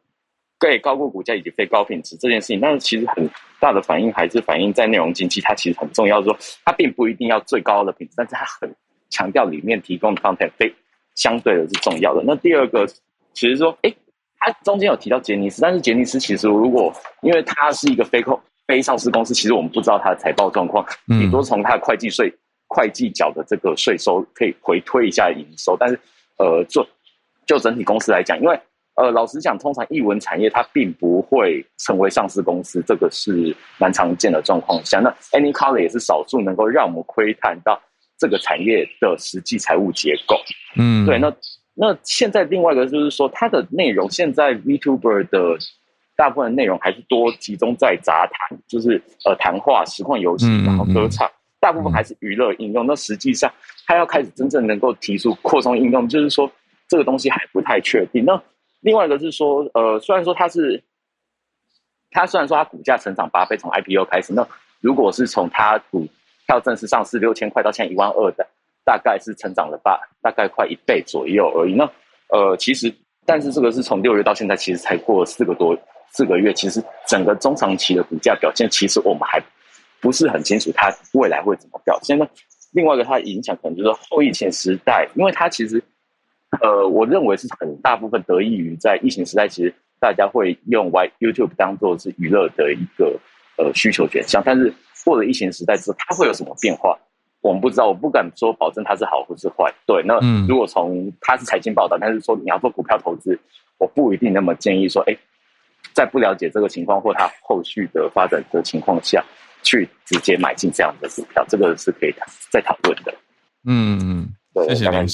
对高估股价以及非高品质这件事情，但是其实很大的反应还是反映在内容经济，它其实很重要。说它并不一定要最高的品质，但是它很强调里面提供的 content 非相对的是重要的。那第二个，其实说，诶，它中间有提到杰尼斯，但是杰尼斯其实如果因为它是一个非控非上市公司，其实我们不知道它的财报状况，顶多从它的会计税会计缴的这个税收可以回推一下营收，但是呃，做就整体公司来讲，因为。呃，老实讲，通常译文产业它并不会成为上市公司，这个是蛮常见的状况下。那 Anycolour 也是少数能够让我们窥探到这个产业的实际财务结构。嗯，对。那那现在另外一个就是说，它的内容现在 VTuber 的大部分内容还是多集中在杂谈，就是呃谈话、实况游戏，然后歌唱，大部分还是娱乐应用。那实际上，它要开始真正能够提出扩充应用，就是说这个东西还不太确定。那另外一个是说，呃，虽然说它是，它虽然说它股价成长八倍，从 IPO 开始，那如果是从它股票正式上市六千块到现在一万二的，大概是成长了八，大概快一倍左右而已。那呃，其实，但是这个是从六月到现在，其实才过四个多四个月，其实整个中长期的股价表现，其实我们还不是很清楚它未来会怎么表现呢。另外一个它的影响可能就是后疫情时代，因为它其实。呃，我认为是很大部分得益于在疫情时代，其实大家会用 Y YouTube 当做是娱乐的一个呃需求选项。但是过了疫情时代之后，它会有什么变化？我们不知道，我不敢说保证它是好或是坏。对，那如果从它是财经报道，但是说你要做股票投资，我不一定那么建议说，哎，在不了解这个情况或它后续的发展的情况下去直接买进这样的股票，这个是可以再讨论的。嗯嗯，对，谢谢林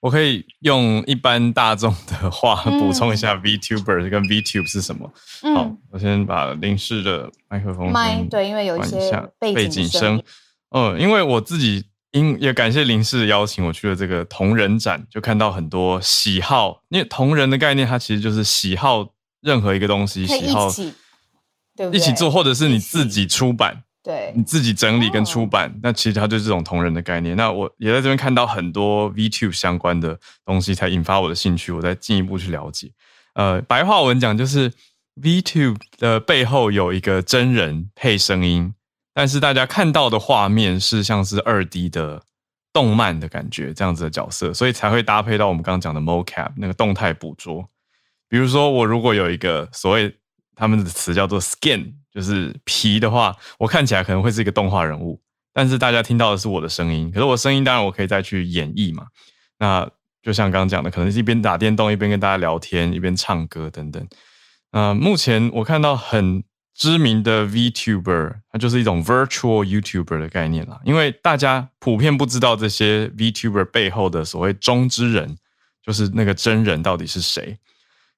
我可以用一般大众的话 补充一下 VTuber 跟 VTube 是什么。嗯、好，我先把林氏的麦克风麦对，因为有一些背景声。嗯，因为我自己因也感谢林氏的邀请我去了这个同人展，就看到很多喜好，因为同人的概念它其实就是喜好任何一个东西，喜好对？一起做，或者是你自己出版。对，你自己整理跟出版，哦、那其实它就是这种同人的概念。那我也在这边看到很多 VTube 相关的东西，才引发我的兴趣，我再进一步去了解。呃，白话文讲就是 VTube 的背后有一个真人配声音，但是大家看到的画面是像是二 D 的动漫的感觉，这样子的角色，所以才会搭配到我们刚刚讲的 mocap 那个动态捕捉。比如说，我如果有一个所谓他们的词叫做 skin。就是皮的话，我看起来可能会是一个动画人物，但是大家听到的是我的声音。可是我声音当然我可以再去演绎嘛。那就像刚刚讲的，可能是一边打电动一边跟大家聊天，一边唱歌等等。那，目前我看到很知名的 VTuber，它就是一种 Virtual YouTuber 的概念啦。因为大家普遍不知道这些 VTuber 背后的所谓中之人，就是那个真人到底是谁，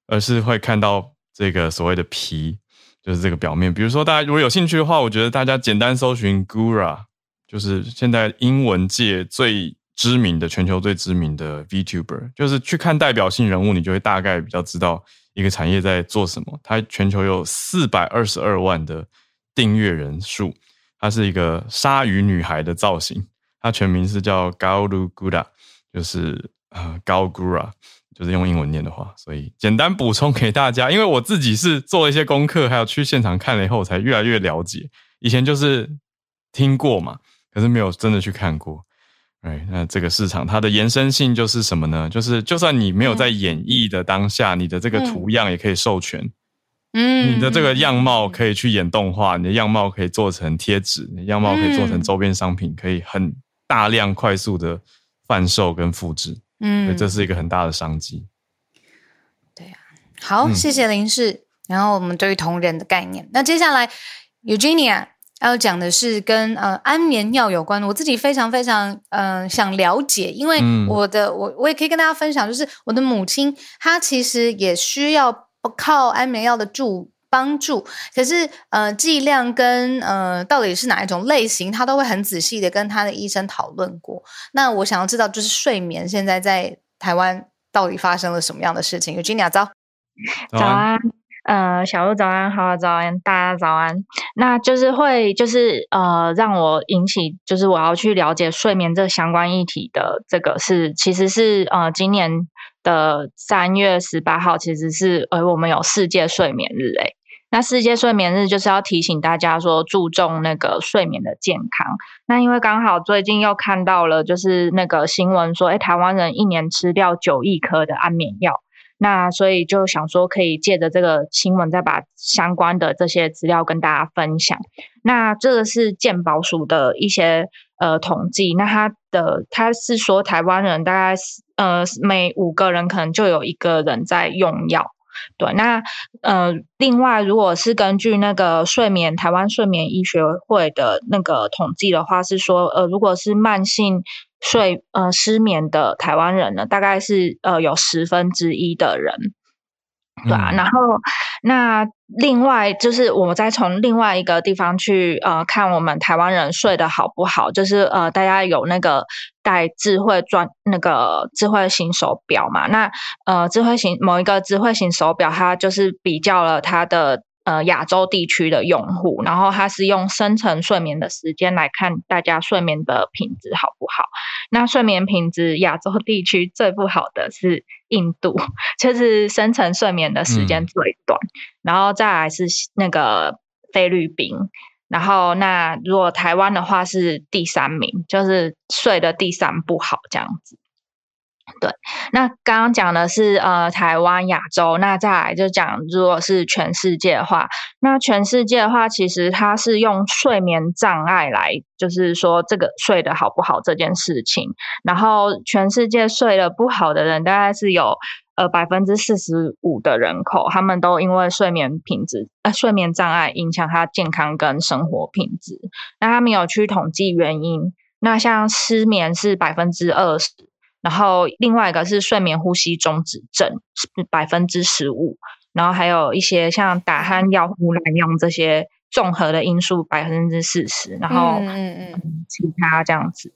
而是会看到这个所谓的皮。就是这个表面，比如说大家如果有兴趣的话，我觉得大家简单搜寻 Gura，就是现在英文界最知名的、全球最知名的 VTuber，就是去看代表性人物，你就会大概比较知道一个产业在做什么。它全球有四百二十二万的订阅人数，它是一个鲨鱼女孩的造型，它全名是叫 Gaoru Gura，就是呃 Gaoru Gura。就是用英文念的话，所以简单补充给大家。因为我自己是做了一些功课，还有去现场看了以后，才越来越了解。以前就是听过嘛，可是没有真的去看过。哎，那这个市场它的延伸性就是什么呢？就是就算你没有在演绎的当下，嗯、你的这个图样也可以授权。嗯，你的这个样貌可以去演动画，你的样貌可以做成贴纸，你的样貌可以做成周边商品，可以很大量快速的贩售跟复制。嗯，这是一个很大的商机。对呀、啊，好，嗯、谢谢林氏。然后我们对于同人的概念，那接下来 Eugenia 要讲的是跟呃安眠药有关。我自己非常非常嗯、呃、想了解，因为我的、嗯、我我也可以跟大家分享，就是我的母亲她其实也需要靠安眠药的助。帮助，可是呃剂量跟呃到底是哪一种类型，他都会很仔细的跟他的医生讨论过。那我想要知道，就是睡眠现在在台湾到底发生了什么样的事情？Eugenia 早，早安，呃小鹿早安，好早安，大家早安。那就是会就是呃让我引起就是我要去了解睡眠这相关议题的这个是其实是呃今年的三月十八号，其实是呃我们有世界睡眠日诶。那世界睡眠日就是要提醒大家说，注重那个睡眠的健康。那因为刚好最近又看到了，就是那个新闻说，诶，台湾人一年吃掉九亿颗的安眠药。那所以就想说，可以借着这个新闻，再把相关的这些资料跟大家分享。那这个是健保署的一些呃统计，那他的他是说，台湾人大概呃每五个人可能就有一个人在用药。对，那呃，另外，如果是根据那个睡眠台湾睡眠医学会的那个统计的话，是说，呃，如果是慢性睡呃失眠的台湾人呢，大概是呃有十分之一的人，对啊，嗯、然后那另外就是我们再从另外一个地方去呃看我们台湾人睡得好不好，就是呃大家有那个。戴智慧专那个智慧型手表嘛，那呃智慧型某一个智慧型手表，它就是比较了它的呃亚洲地区的用户，然后它是用深层睡眠的时间来看大家睡眠的品质好不好。那睡眠品质亚洲地区最不好的是印度，就是深层睡眠的时间最短，嗯、然后再来是那个菲律宾。然后，那如果台湾的话是第三名，就是睡的第三不好这样子。对，那刚刚讲的是呃台湾亚洲，那再来就讲如果是全世界的话，那全世界的话，其实它是用睡眠障碍来，就是说这个睡得好不好这件事情。然后全世界睡得不好的人，大概是有。呃，百分之四十五的人口，他们都因为睡眠品质，呃，睡眠障碍影响他健康跟生活品质。那他们有去统计原因。那像失眠是百分之二十，然后另外一个是睡眠呼吸中止症，是百分之十五，然后还有一些像打鼾、药物滥用这些综合的因素百分之四十，然后嗯嗯其他这样子。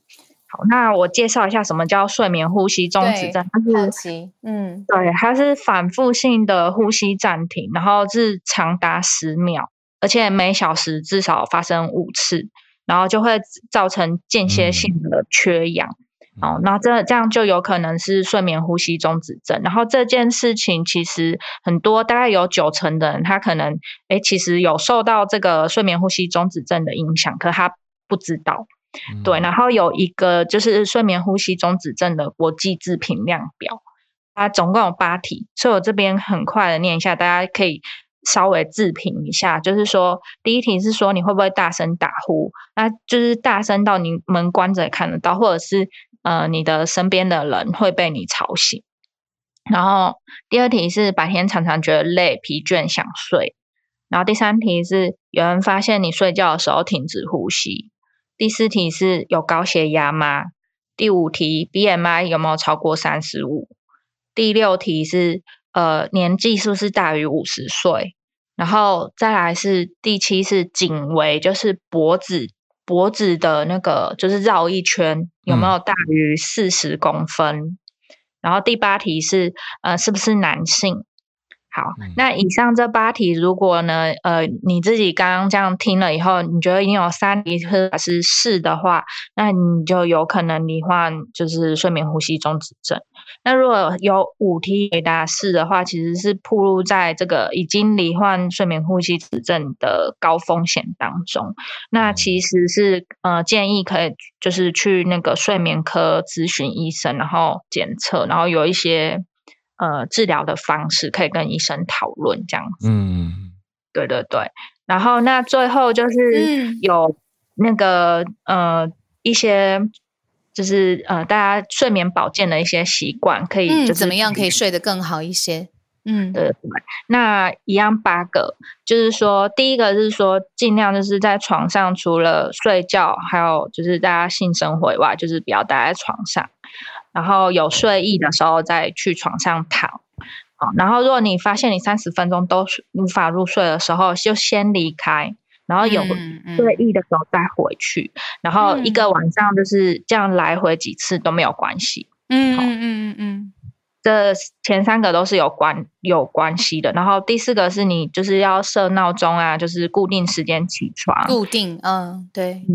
好，那我介绍一下什么叫睡眠呼吸中止症。它是嗯，对，它是反复性的呼吸暂停，然后是长达十秒，而且每小时至少发生五次，然后就会造成间歇性的缺氧。哦、嗯，那这这样就有可能是睡眠呼吸中止症。然后这件事情其实很多，大概有九成的人，他可能诶其实有受到这个睡眠呼吸中止症的影响，可他不知道。对，然后有一个就是睡眠呼吸中止症的国际自评量表，它总共有八题，所以我这边很快的念一下，大家可以稍微自评一下。就是说，第一题是说你会不会大声打呼，那就是大声到你门关着也看得到，或者是呃你的身边的人会被你吵醒。然后第二题是白天常常觉得累、疲倦、想睡。然后第三题是有人发现你睡觉的时候停止呼吸。第四题是有高血压吗？第五题 BMI 有没有超过三十五？第六题是呃年纪是不是大于五十岁？然后再来是第七是颈围，就是脖子脖子的那个就是绕一圈有没有大于四十公分？嗯、然后第八题是呃是不是男性？好，那以上这八题，如果呢，呃，你自己刚刚这样听了以后，你觉得你有三题或者是是的话，那你就有可能罹患就是睡眠呼吸中止症。那如果有五题回答是的话，其实是暴露在这个已经罹患睡眠呼吸中止症的高风险当中。那其实是呃建议可以就是去那个睡眠科咨询医生，然后检测，然后有一些。呃，治疗的方式可以跟医生讨论这样子。嗯，对对对。然后那最后就是有那个、嗯、呃一些就是呃大家睡眠保健的一些习惯，可以就、嗯、怎么样可以睡得更好一些？嗯，对对。那一样八个，就是说第一个是说尽量就是在床上，除了睡觉，还有就是大家性生活以外，就是不要待在床上。然后有睡意的时候再去床上躺，好。然后如果你发现你三十分钟都无法入睡的时候，就先离开。然后有睡意的时候再回去。然后一个晚上就是这样来回几次都没有关系。嗯嗯嗯嗯嗯，这前三个都是有关有关系的。然后第四个是你就是要设闹钟啊，就是固定时间起床。固定，嗯，对，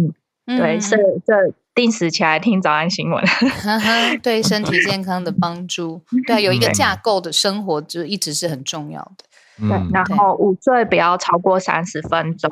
嗯，对，设这。定时起来听早安新闻 对身体健康的帮助，对，有一个架构的生活就一直是很重要的。对，然后午睡不要超过三十分钟。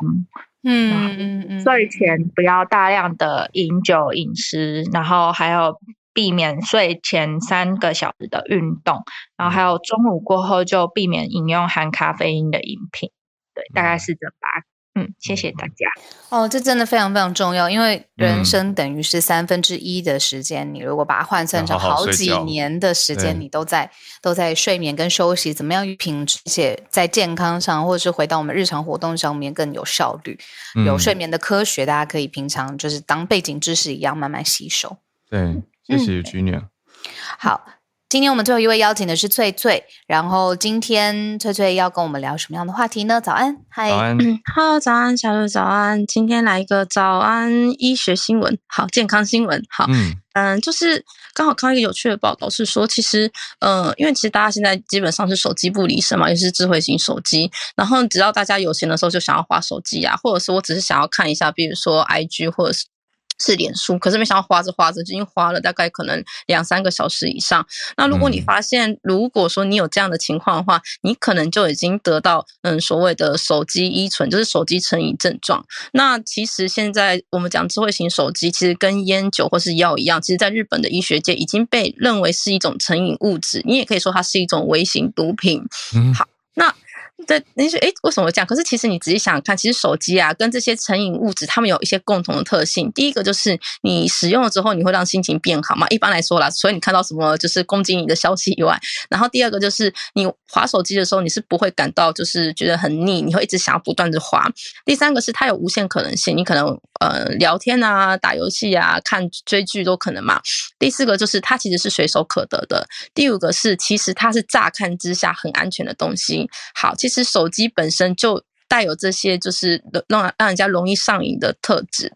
嗯嗯嗯，睡前不要大量的饮酒饮食，然后还有避免睡前三个小时的运动，然后还有中午过后就避免饮用含咖啡因的饮品。对，大概是这八个。嗯，谢谢大家。哦，这真的非常非常重要，因为人生等于是三分之一的时间，嗯、你如果把它换算成好几年的时间，你都在都在睡眠跟休息，怎么样品质，而且在健康上，或者是回到我们日常活动上面更有效率。嗯、有睡眠的科学，大家可以平常就是当背景知识一样慢慢吸收。对，谢谢 Gina。好。今天我们最后一位邀请的是翠翠，然后今天翠翠要跟我们聊什么样的话题呢？早安，嗨，早安，Hello，早安，小鹿，早安。今天来一个早安医学新闻，好，健康新闻，好，嗯嗯，就是刚好看到一个有趣的报道，是说其实，呃，因为其实大家现在基本上是手机不离身嘛，尤其是智慧型手机，然后只要大家有闲的时候就想要滑手机啊，或者是我只是想要看一下，比如说 IG 或者是。是脸书，可是没想到花着花着，已经花了大概可能两三个小时以上。那如果你发现，如果说你有这样的情况的话，你可能就已经得到嗯所谓的手机依存，就是手机成瘾症状。那其实现在我们讲智慧型手机，其实跟烟酒或是药一样，其实在日本的医学界已经被认为是一种成瘾物质，你也可以说它是一种微型毒品。嗯好，那。对，你说，哎，为什么会这样？可是其实你仔细想想看，其实手机啊，跟这些成瘾物质，它们有一些共同的特性。第一个就是你使用了之后，你会让心情变好嘛。一般来说啦，所以你看到什么就是攻击你的消息以外，然后第二个就是你滑手机的时候，你是不会感到就是觉得很腻，你会一直想要不断的滑。第三个是它有无限可能性，你可能呃聊天啊、打游戏啊、看追剧都可能嘛。第四个就是它其实是随手可得的。第五个是其实它是乍看之下很安全的东西。好，其实。其实手机本身就带有这些，就是让让人家容易上瘾的特质。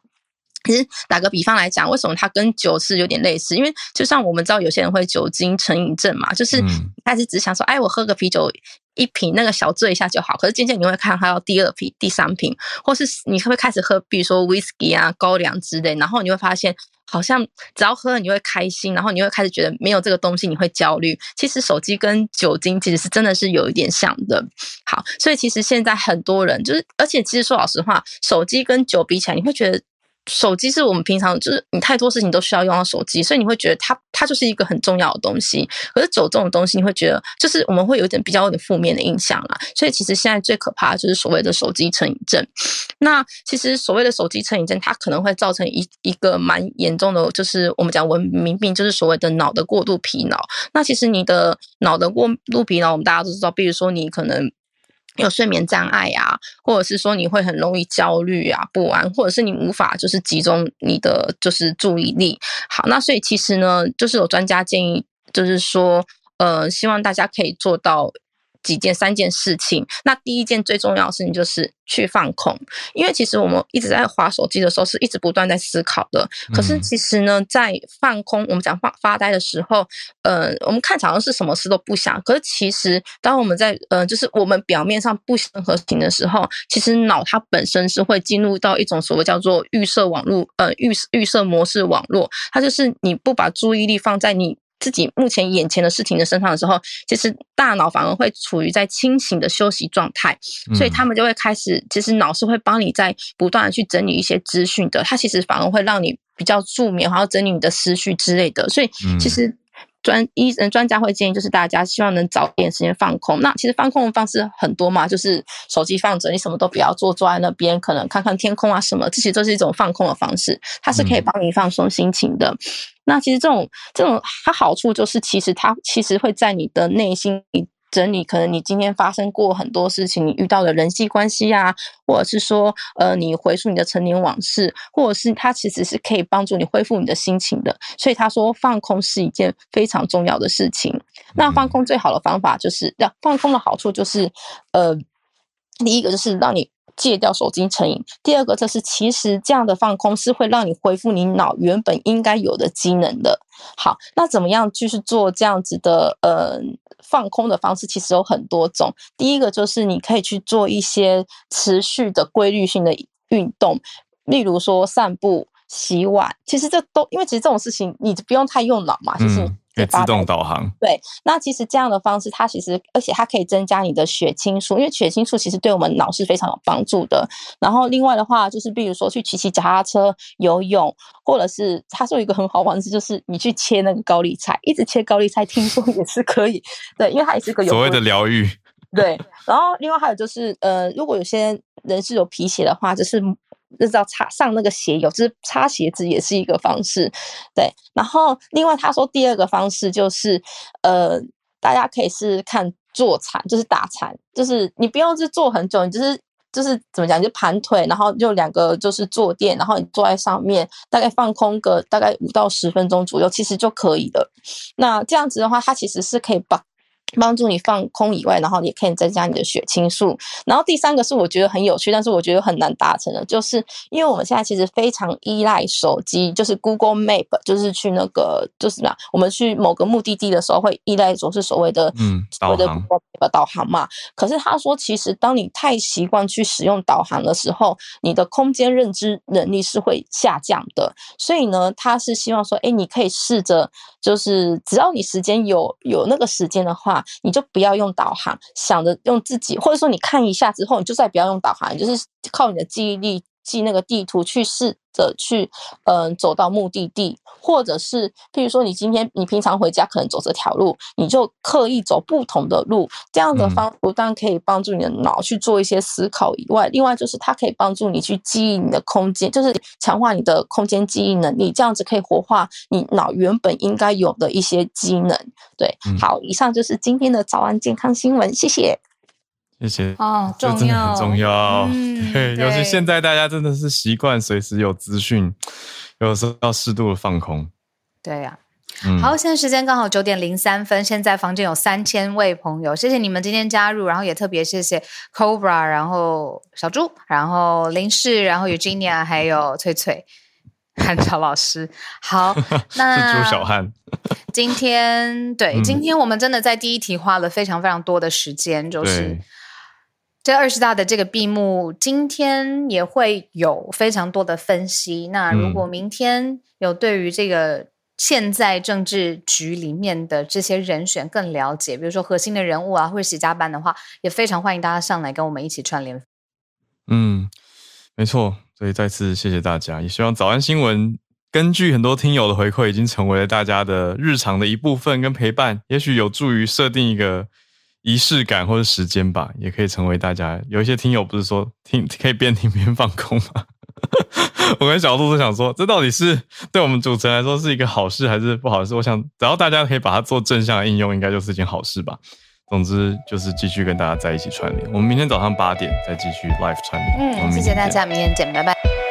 其实打个比方来讲，为什么它跟酒是有点类似？因为就像我们知道，有些人会酒精成瘾症嘛，就是开始只想说，哎，我喝个啤酒一瓶，那个小醉一下就好。可是渐渐你会看，还有第二瓶、第三瓶，或是你会开始喝，比如说 whisky 啊、高粱之类，然后你会发现。好像只要喝了你会开心，然后你会开始觉得没有这个东西你会焦虑。其实手机跟酒精其实是真的是有一点像的。好，所以其实现在很多人就是，而且其实说老实话，手机跟酒比起来，你会觉得。手机是我们平常就是你太多事情都需要用到手机，所以你会觉得它它就是一个很重要的东西。可是酒这种东西，你会觉得就是我们会有点比较有点负面的印象啦。所以其实现在最可怕的就是所谓的手机成瘾症。那其实所谓的手机成瘾症，它可能会造成一一个蛮严重的，就是我们讲文明病，就是所谓的脑的过度疲劳。那其实你的脑的过度疲劳，我们大家都知道，比如说你可能。有睡眠障碍啊，或者是说你会很容易焦虑啊、不安，或者是你无法就是集中你的就是注意力。好，那所以其实呢，就是有专家建议，就是说，呃，希望大家可以做到。几件三件事情，那第一件最重要的事情就是去放空，因为其实我们一直在划手机的时候是一直不断在思考的。可是其实呢，在放空，我们讲发发呆的时候，呃，我们看起来好像是什么事都不想。可是其实，当我们在呃，就是我们表面上不想任何事情的时候，其实脑它本身是会进入到一种所谓叫做预设网络，呃，预预设模式网络，它就是你不把注意力放在你。自己目前眼前的事情的身上的时候，其实大脑反而会处于在清醒的休息状态，所以他们就会开始，其实脑是会帮你在不断的去整理一些资讯的，它其实反而会让你比较助眠，然后整理你的思绪之类的。所以其实专医人专家会建议，就是大家希望能早点时间放空。那其实放空的方式很多嘛，就是手机放着，你什么都不要做，坐在那边，可能看看天空啊什么，这些都是一种放空的方式，它是可以帮你放松心情的。那其实这种这种它好处就是，其实它其实会在你的内心里整理，可能你今天发生过很多事情，你遇到的人际关系啊，或者是说呃你回溯你的成年往事，或者是它其实是可以帮助你恢复你的心情的。所以他说放空是一件非常重要的事情。那放空最好的方法就是，要放空的好处就是，呃，第一个就是让你。戒掉手机成瘾。第二个，就是其实这样的放空是会让你恢复你脑原本应该有的机能的。好，那怎么样继续做这样子的呃放空的方式？其实有很多种。第一个就是你可以去做一些持续的规律性的运动，例如说散步、洗碗。其实这都因为其实这种事情你不用太用脑嘛，就是。可以自动导航。对，那其实这样的方式，它其实而且它可以增加你的血清素，因为血清素其实对我们脑是非常有帮助的。然后另外的话，就是比如说去骑骑脚踏车、游泳，或者是它是有一个很好玩的，就是你去切那个高丽菜，一直切高丽菜，听说也是可以。对，因为它也是一个有所谓的疗愈。对，然后另外还有就是，呃，如果有些人是有皮鞋的话，就是。就知道擦上那个鞋油，就是擦鞋子也是一个方式，对。然后另外他说第二个方式就是，呃，大家可以试试看坐禅，就是打禅，就是你不用是坐很久，你就是就是怎么讲，就盘腿，然后就两个就是坐垫，然后你坐在上面，大概放空个大概五到十分钟左右，其实就可以了。那这样子的话，它其实是可以把。帮助你放空以外，然后也可以增加你的血清素。然后第三个是我觉得很有趣，但是我觉得很难达成的，就是因为我们现在其实非常依赖手机，就是 Google Map，就是去那个就是什么，我们去某个目的地的时候会依赖一种是所谓的嗯所谓的 Google Map 导航嘛。可是他说，其实当你太习惯去使用导航的时候，你的空间认知能力是会下降的。所以呢，他是希望说，哎，你可以试着，就是只要你时间有有那个时间的话。你就不要用导航，想着用自己，或者说你看一下之后，你就再不要用导航，就是靠你的记忆力记那个地图去试着去，嗯、呃，走到目的地，或者是，譬如说，你今天你平常回家可能走这条路，你就刻意走不同的路，这样的方不但可以帮助你的脑去做一些思考以外，另外就是它可以帮助你去记忆你的空间，就是强化你的空间记忆能力，这样子可以活化你脑原本应该有的一些机能。对，好，以上就是今天的早安健康新闻，谢谢。谢谢哦，这真的很重要。嗯、对，尤其现在大家真的是习惯随时有资讯，有时候要适度的放空。对呀、啊，嗯、好，现在时间刚好九点零三分，现在房间有三千位朋友，谢谢你们今天加入，然后也特别谢谢 Cobra，然后小猪，然后林氏，然后 Eugenia，还有翠翠，汉朝老师。好，那是猪小汉。今天对，今天我们真的在第一题花了非常非常多的时间，就是。这二十大的这个闭幕，今天也会有非常多的分析。那如果明天有对于这个现在政治局里面的这些人选更了解，比如说核心的人物啊，或者喜家班的话，也非常欢迎大家上来跟我们一起串联。嗯，没错。所以再次谢谢大家，也希望早安新闻根据很多听友的回馈，已经成为了大家的日常的一部分跟陪伴，也许有助于设定一个。仪式感或者时间吧，也可以成为大家。有一些听友不是说听可以边听边放空吗？我跟小杜都想说，这到底是对我们主持人来说是一个好事还是不好事？我想，只要大家可以把它做正向的应用，应该就是一件好事吧。总之，就是继续跟大家在一起串联。我们明天早上八点再继续 live 串联。嗯，谢谢大家，明天见，拜拜。